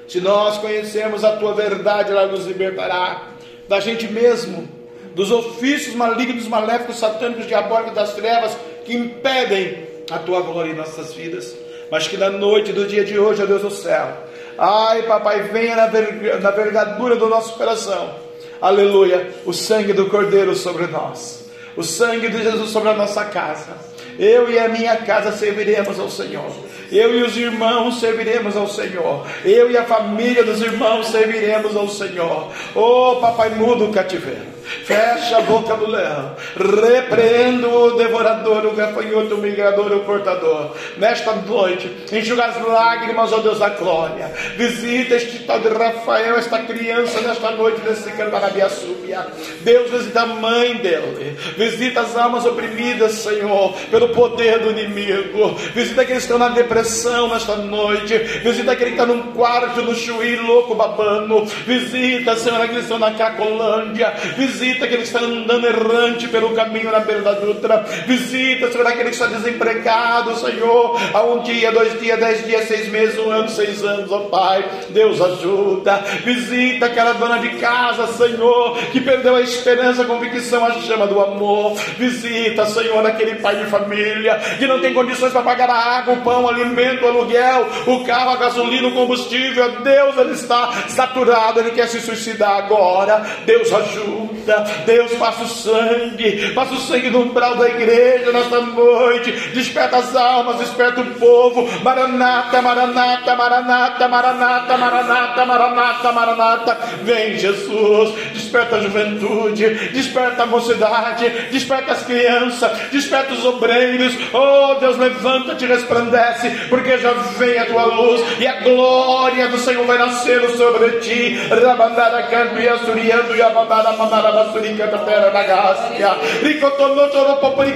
Se nós conhecermos a tua verdade, ela nos libertará da gente mesmo, dos ofícios malignos, maléficos, satânicos, diabólicos das trevas que impedem a tua glória em nossas vidas. Mas que na noite do dia de hoje, ó Deus do céu, ai papai, venha na, verga, na vergadura do nosso coração, aleluia, o sangue do Cordeiro sobre nós, o sangue de Jesus sobre a nossa casa. Eu e a minha casa serviremos ao Senhor. Eu e os irmãos serviremos ao Senhor. Eu e a família dos irmãos serviremos ao Senhor. Oh, papai, muda o cativeiro. Fecha a boca do leão. Repreendo o devorador, o gafanhoto, o migrador, o portador. Nesta noite, enxuga as lágrimas, ó Deus da glória. Visita este tal de Rafael, esta criança, nesta noite, nesse Cantarabiaçúbia. Deus visita a mãe dele. Visita as almas oprimidas, Senhor, pelo poder do inimigo. Visita aqueles que estão na depressão nesta noite. Visita aquele que está num quarto, no chuí, louco, babando. Visita, Senhor, aqueles que estão na Cacolândia. Visita aquele que está andando errante pelo caminho na beira da Dutra. Visita, Senhor, aquele que está desempregado, Senhor. Há um dia, dois dias, dez dias, seis meses, um ano, seis anos, ó Pai. Deus ajuda. Visita aquela dona de casa, Senhor, que perdeu a esperança, a convicção, a chama do amor. Visita, Senhor, aquele pai de família que não tem condições para pagar a água, o pão, o alimento, o aluguel, o carro, a gasolina, o combustível. Deus, ele está saturado, ele quer se suicidar agora. Deus ajuda. Deus, passa o sangue, passa o sangue no umbral da igreja nesta noite. Desperta as almas, desperta o povo. Maranata, Maranata, Maranata, Maranata, Maranata, Maranata, Maranata. Vem, Jesus. Desperta a juventude, desperta a mocidade, desperta as crianças, desperta os obreiros. Oh, Deus, levanta-te, resplandece, porque já vem a tua luz e a glória do Senhor vai nascer sobre ti. Rabandara canto e e abandara mandara basuri canta terra da gácia. Ricotono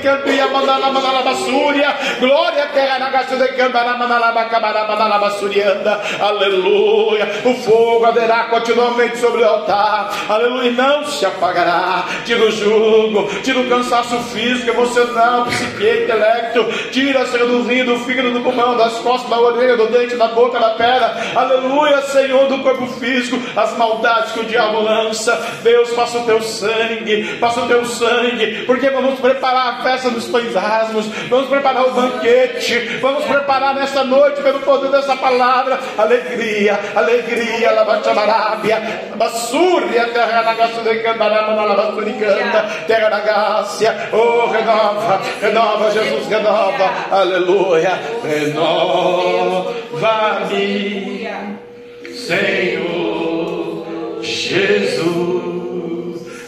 canto e abandara mandara basúria. Glória terra na gácia de cantara mandara bacabara mandara basurianda. Aleluia. O fogo haverá continuamente sobre o altar. Aleluia. Não se apagará. Tira o jugo, tira o cansaço físico, emocional, psique, intelecto. Tira, Senhor, do rim, do fígado, do pulmão, das costas, da orelha, do dente, da boca, da perna. Aleluia, Senhor, do corpo físico. As maldades que o diabo lança. Deus, passa o teu sangue, passa o teu sangue, porque vamos preparar a festa dos pães asmos, vamos preparar o banquete, vamos preparar nesta noite, pelo poder dessa palavra, alegria, alegria, lavachamarabia, basúria, terra da graça de cantarama, na lavasturicanta, terra da graça, oh, renova, renova, Jesus, renova, aleluia, renova-me, Senhor Jesus.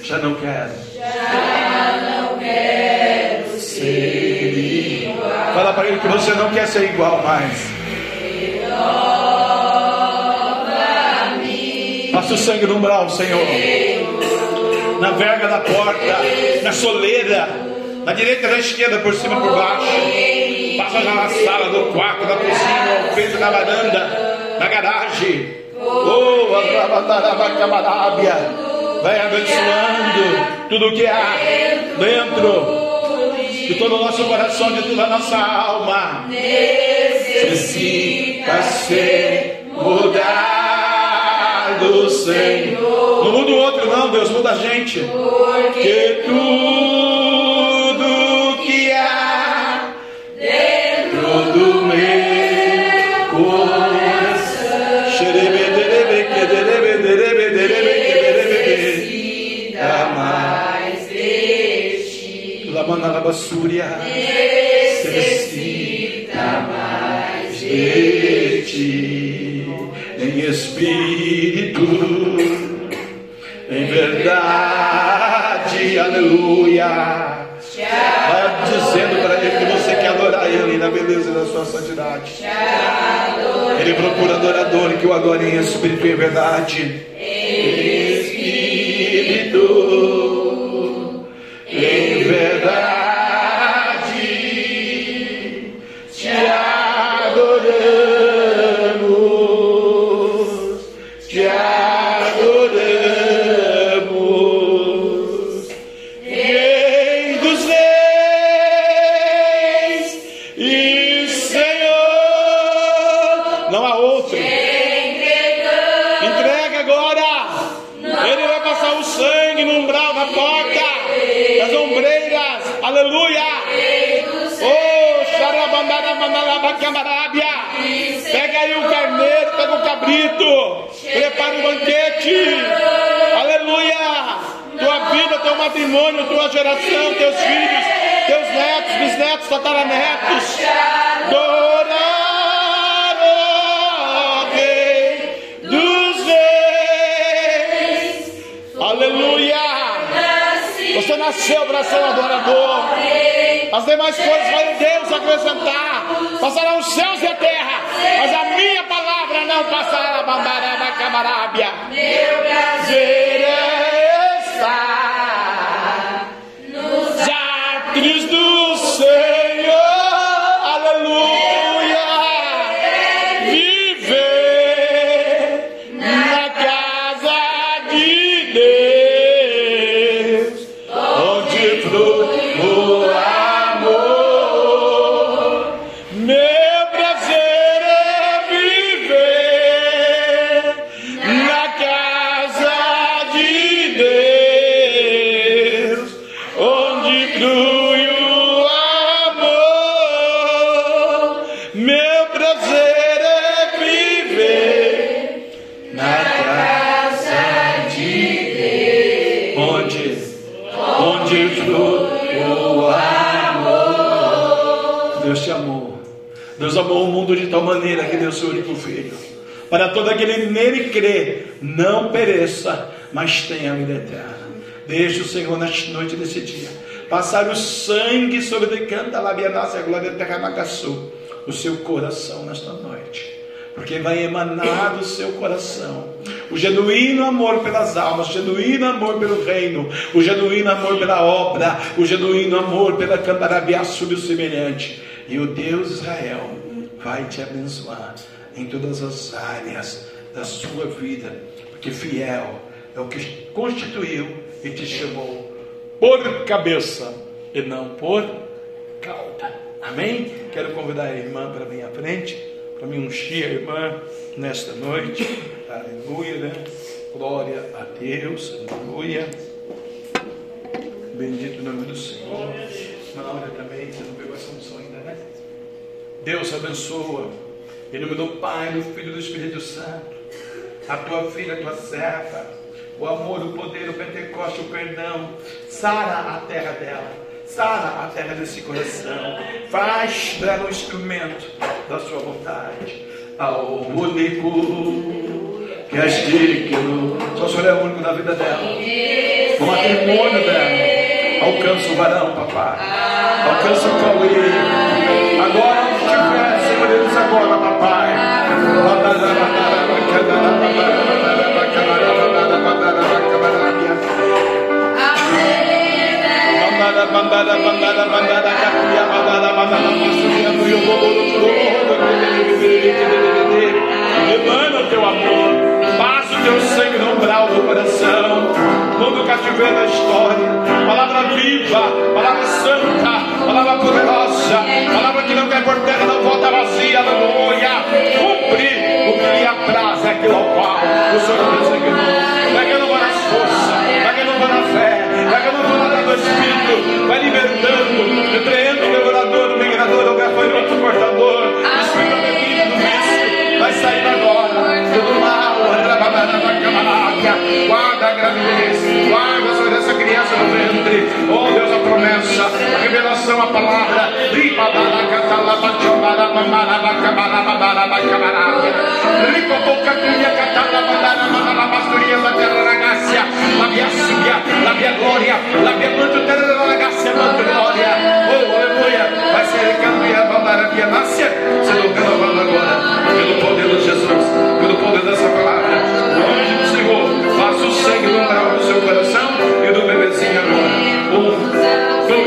Já não quero. Já não quero ser igual. Fala para ele que você não quer ser igual mais. Passa o sangue no umbral, Senhor. Na verga da porta, na soleira, na direita na esquerda, por cima por baixo. Passa na sala, no quarto, na cozinha, no peito, na varanda, na garagem. Oh, a Vai abençoando tudo que há dentro de todo o nosso coração, de toda a nossa alma. Necessita ser mudado do Senhor. Não muda o outro, não, Deus muda a gente. Porque tudo Labassúria. Necessita mais de ti em espírito, em verdade, aleluia. Vai dizendo para ele que você quer adorar ele na beleza da sua santidade. Ele procura adorador que o adore em espírito e em verdade. Geração, teus filhos, teus netos, bisnetos, tataranetos. Aleluia. Você nasceu para ser adorador. As demais coisas vai Deus acrescentar. Passarão os céus e a terra. Mas a minha palavra não passará. Meu prazer Senhor nesta noite, nesse dia, passar o sangue sobre o canta a glória terramagaçu, o seu coração nesta noite. Porque vai emanar do seu coração. O genuíno amor pelas almas, o genuíno amor pelo reino, o genuíno amor pela obra, o genuíno amor pela cantarabiá sobre o semelhante. E o Deus Israel vai te abençoar em todas as áreas da sua vida, porque fiel é o que constituiu e te chamou por cabeça e não por cauda. Amém? Quero convidar a irmã para vir à frente, para me ungir a irmã nesta noite. Aleluia, né? Glória a Deus, aleluia. Bendito o nome do Senhor. Hora também, você não pegou essa unção ainda, né? Deus abençoa. Em nome do Pai, do Filho e do Espírito Santo. A tua filha, a tua serva. O amor, o poder, o Pentecoste, o perdão. Sara a terra dela. Sara a terra desse coração. Faz dela um instrumento da sua vontade. Ao único que és digno. Só o Senhor é único na vida dela. No matrimônio dela. Alcança o varão, papai. Alcança o Cauê. Agora onde estiver, Senhor, eles agora, papai. Bobo, Emana o teu amor, passa o teu sangue no umbral do coração, muda o cativeiro da história, palavra viva, palavra santa, palavra poderosa, promessa, a revelação, a palavra, la mia subia, la mia gloria, la mia quanto terra la ragazza, la gloria, oh aleluia, vai ser cambiado a minha nasce, sendo renovado agora, pelo poder de Jesus, pelo poder dessa palavra, o Senhor, faça o sangue do seu coração e do bebezinho agora, um, dois,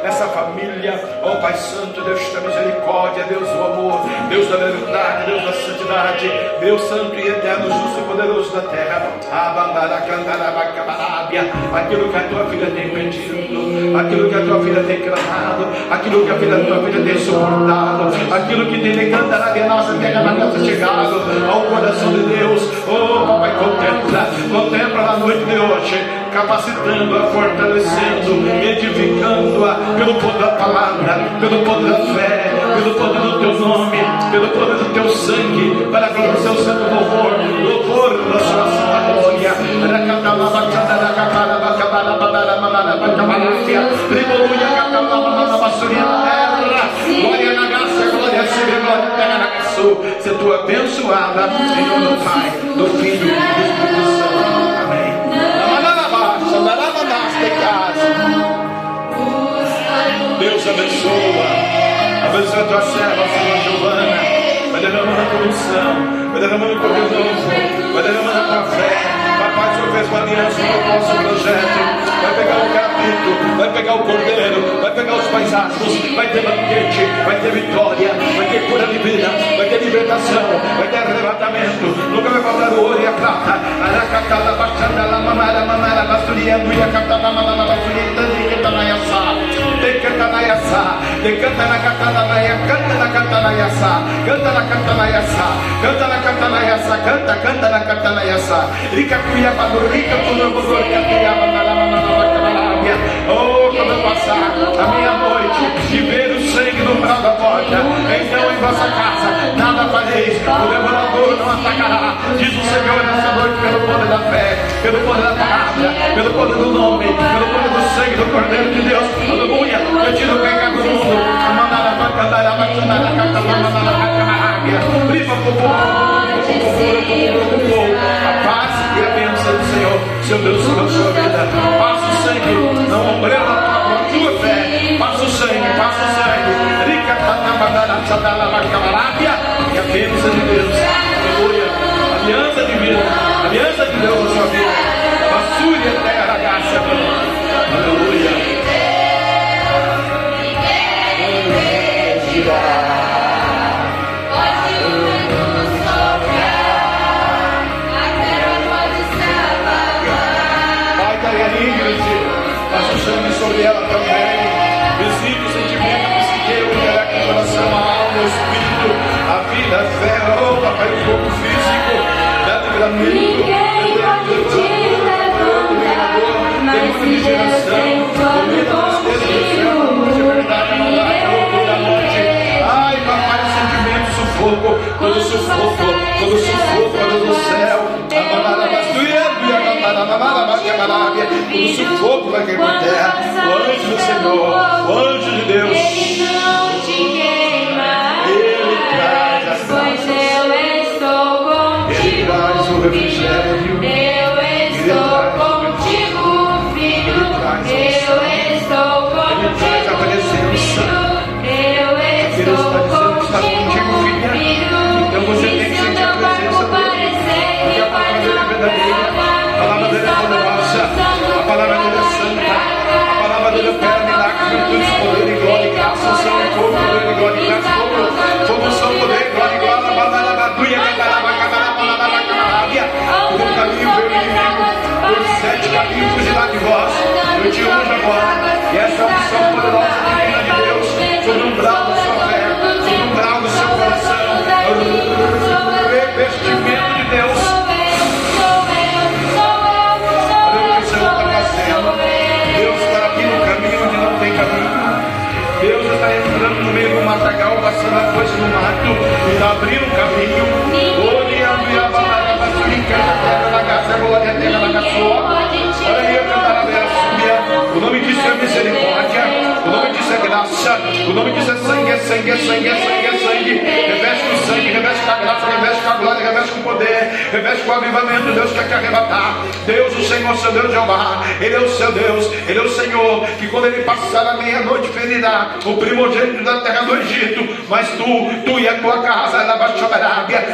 o seu lar, sua casa, nasci. Aleluia, papai, Nazaré. Aleluia, Senhor, vai abençoando essa família. Ó Pai Santo, Deus da misericórdia, Deus do amor, Deus da verdade, Deus da santidade, Deus santo e eterno, justo e poderoso da terra. Bacabarábia. Aquilo que a tua filha tem pedido, aquilo que a tua filha tem clamado, aquilo que a filha, tua filha tem suportado, aquilo que tem decantado de nossa terra na nossa chegado ao coração de Deus. Oh, papai, contempla, contempla na noite de hoje, capacitando-a, fortalecendo, edificando-a pelo poder da palavra, pelo poder da fé, pelo poder do teu nome, pelo poder do teu sangue, para a glória do seu santo louvor, louvor da sua santa glória. Glória na graça, glória Senhor, glória a terra na graça. Se tu abençoada em nome do Pai, do Filho e do Espírito Santo. Amém. Deus abençoa. Abençoa a tua serva, Senhor Giovana. Vai derramando a tua unção. Vai derramando o teu renovo. Vai derramando a tua fé. Papai, o Senhor fez uma aliança, um propósito, um pegar o cordeiro, vai pegar os paisagens, vai ter banquete, vai ter vitória, vai ter cura de vida, vai ter libertação, vai ter arrebatamento. Nunca vai faltar o ouro e a prata. Aracatala, bachanda, la mamara, mamara, basturiando e a catala, mamara, basturiando e. Decantanaiaçá, decanta na catanaiaçá, canta na catanaiaçá, canta na catanaiaçá, canta na catanaiaçá, canta, canta na catanaiaçá. Rica cuiaba, rica tudo, rica cuiaba, Camarabia. Oh, quando eu passar a minha noite e ver o sangue no umbral da porta, então em vossa casa nada fareis, o devorador não atacará, diz o Senhor nessa noite pelo poder da fé, pelo poder da palavra, pelo poder do nome, pelo poder do sangue do Cordeiro de Deus. Aleluia, eu tiro o pecado do mundo, mandar a vaca, mandar a vaca, mandar a vaca, mandar a vaca, Camarabia. Viva o povo, a paz e a bênção do Senhor, seu Deus sobre a sua vida. Sangue, não obrega a tua fé. Passa o sangue, passa o sangue. Rica camarábia. E a bênção de Deus. Aleluia. Aliança de vida. Aliança de Deus na sua vida. Basúria e terra, graça. Aleluia. Pai, sobre ela também. Visite o sentimento psiqueiro, coloque o coração, a alma, o espírito, a vida, a fé, oh, papai, o corpo físico, dá livramento, demônio de geração, domínio das coisas do céu, de verdade, não dá, roubo da morte. Ai, papai, o sentimento, sufoco, todo sufoco, todo sufoco, todo céu, abandonado, mas tu o sufoco vai cair por terra. O anjo do Senhor, o anjo de Deus. Ele não te queima. Ele traz a Pois eu estou contigo. Eu estou contigo, filho. Eu estou contigo. Ele traz a presença. poderosa, a palavra dele é santa, a palavra dele opera milagres, virtudes, poder e glória e graça, poder e glória e graça, poder e glória e glória, badala, palavra, badala, badala, badala, badala, por um caminho veio o por sete caminhos de vós, eu te unjo agora, e essa unção poderosa divina de Deus, sobre um brau da sua fé, um brau do no meio do matagal, passando a coisa no mato, tá abrindo o caminho. A terra da a O nome disso é misericórdia, o nome disso é graça, o nome disso é sangue, é sangue, é sangue, é sangue. Sangue sangue, reveste com sangue, reveste com a graça, reveste com a glória, reveste com o poder, reveste com o avivamento, Deus quer te arrebatar. Deus, o Senhor, seu Deus Jeová, Ele é o seu Deus, Ele é o Senhor, que quando Ele passar a meia-noite ferirá o primogênito da terra do Egito, mas tu, tu e a tua casa, ela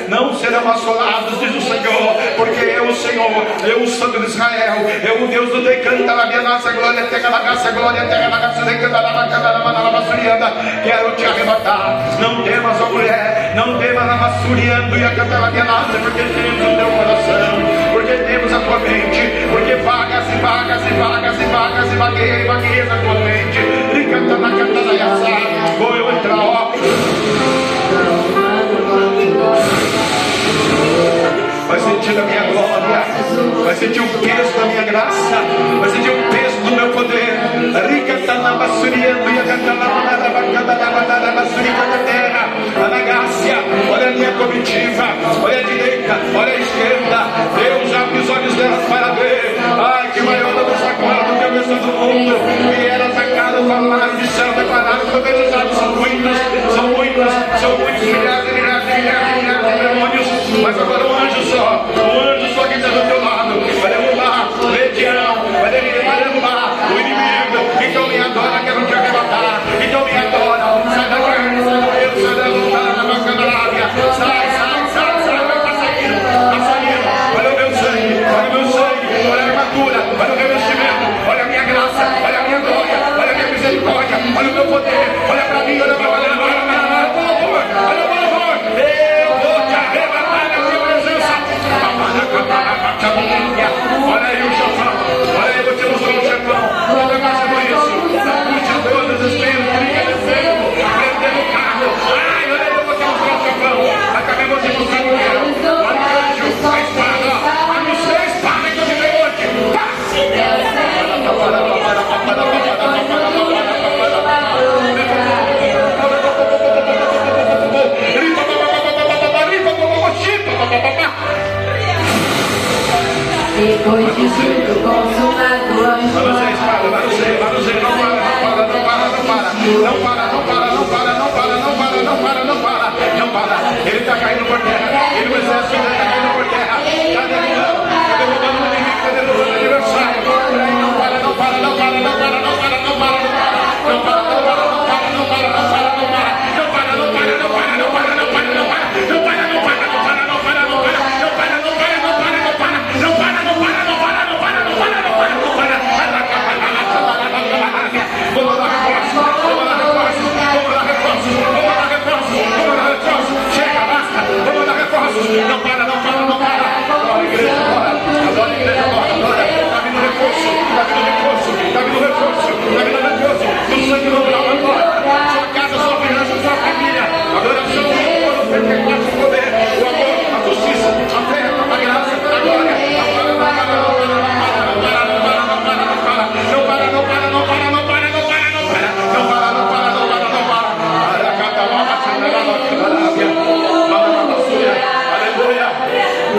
não serão assolados, diz o Senhor, porque eu, o Senhor, eu, o Santo de Israel, eu, o Deus do decanto, a minha nossa glória, terra da graça, glória, terra da graça, decanta, da bacana, da quero te arrebatar, não temas, ó mulher, não temas, a basuriana, e a cantava, minha nossa, porque temos o teu coração porque temos a tua mente, porque vagas e vagas e vagas e vagas e vagueia e vagueia a tua mente sentir a minha glória, vai sentir o peso da minha graça, vai sentir o peso do meu poder. Olha a Gácia, olha a minha comitiva, olha a direita, olha a esquerda. Deus abre os olhos dela para ver. Ai, que maior da nossa quadra, cabeça do mundo. E era atacada, céu preparado declarada. os olhos são muitas, são muitas, são muitos milhares, milhares, milhares, milhares demônios. Mas agora um anjo só, um anjo só que está do teu lado. poder, con la Foi descrito consumado não Para não para, para não para não para, não para, não para, não para, não para, não para, não para, não para, não para, não para, não para, Ele está caindo por terra, ele vai ser assumido, está caindo por terra, está derrubando, está derrubando o inimigo, está derrubando o adversário. Não para, não para, não para, não para, não para, não para, não para, não para. No para, no para, no para. A igreja, adora. Adora a adora. Está vindo recurso, está está vindo recurso, está sangue no casa, sua família. Adoração, o poder, poder, amor, a a fé, a graça, não para, não para, não para. Yeah.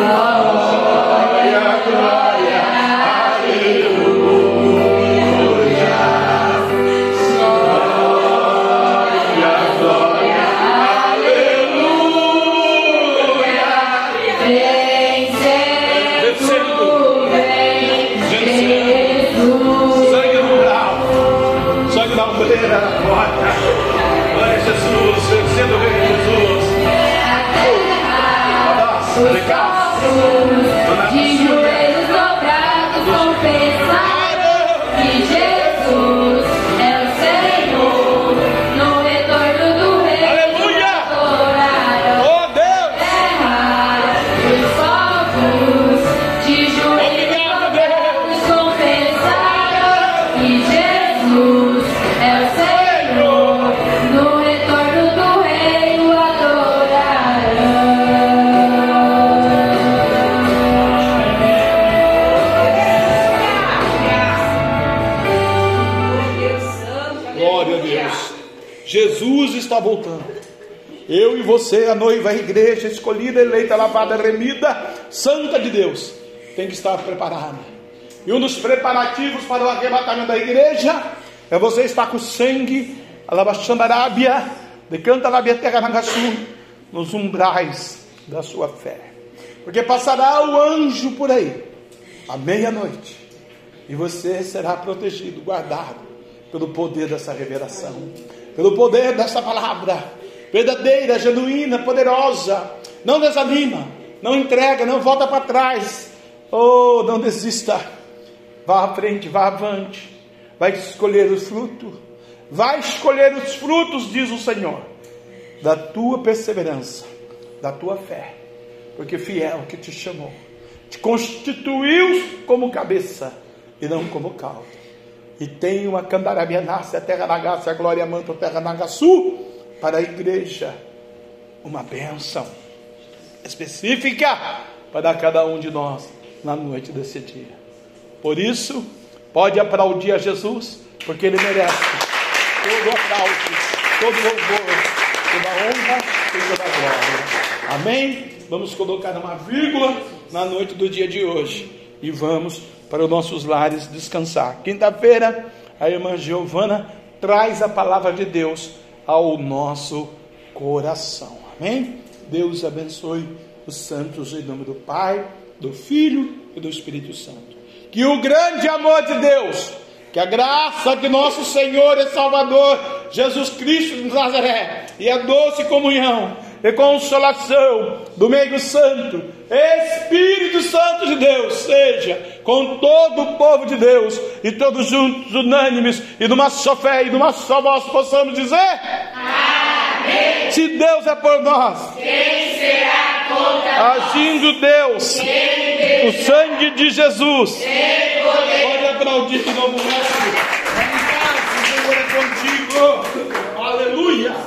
Oh. Você, a noiva, a igreja escolhida, eleita, lavada, remida, santa de Deus, tem que estar preparada. E um dos preparativos para o arrebatamento da igreja é você estar com sangue, alabaxandarábia, decanta lábia terra nagaçu, nos umbrais da sua fé. Porque passará o anjo por aí, à meia-noite, e você será protegido, guardado, pelo poder dessa revelação, pelo poder dessa palavra, verdadeira, genuína, poderosa. Não desanima, não entrega, não volta para trás. Oh, não desista. Vá à frente, vá avante. Vai escolher os frutos. Vai escolher os frutos, diz o Senhor, da tua perseverança, da tua fé. Porque fiel que te chamou, te constituiu como cabeça e não como cauda. E tem uma candarabia nasce, a terra nagaça, a glória manto, a terra nagaçu, para a igreja. Uma bênção específica para cada um de nós na noite desse dia. Por isso, pode aplaudir a Jesus, porque ele merece todo aplauso, todo louvor, toda honra e toda glória. Amém? Vamos colocar uma vírgula na noite do dia de hoje e vamos para os nossos lares descansar. Quinta-feira, a irmã Giovana traz a palavra de Deus ao nosso coração. Amém? Deus abençoe os santos em nome do Pai, do Filho e do Espírito Santo. Que o grande amor de Deus, que a graça de nosso Senhor e Salvador Jesus Cristo de Nazaré e a doce comunhão e consolação do meio santo, Espírito Santo de Deus, seja com todo o povo de Deus e todos juntos, unânimes e numa só fé e numa só voz possamos dizer: Amém. Se Deus é por nós, Quem será contra agindo Deus, Quem o sangue de Jesus, Quem poder pode aplaudir de novo, o Senhor é contigo. Aleluia.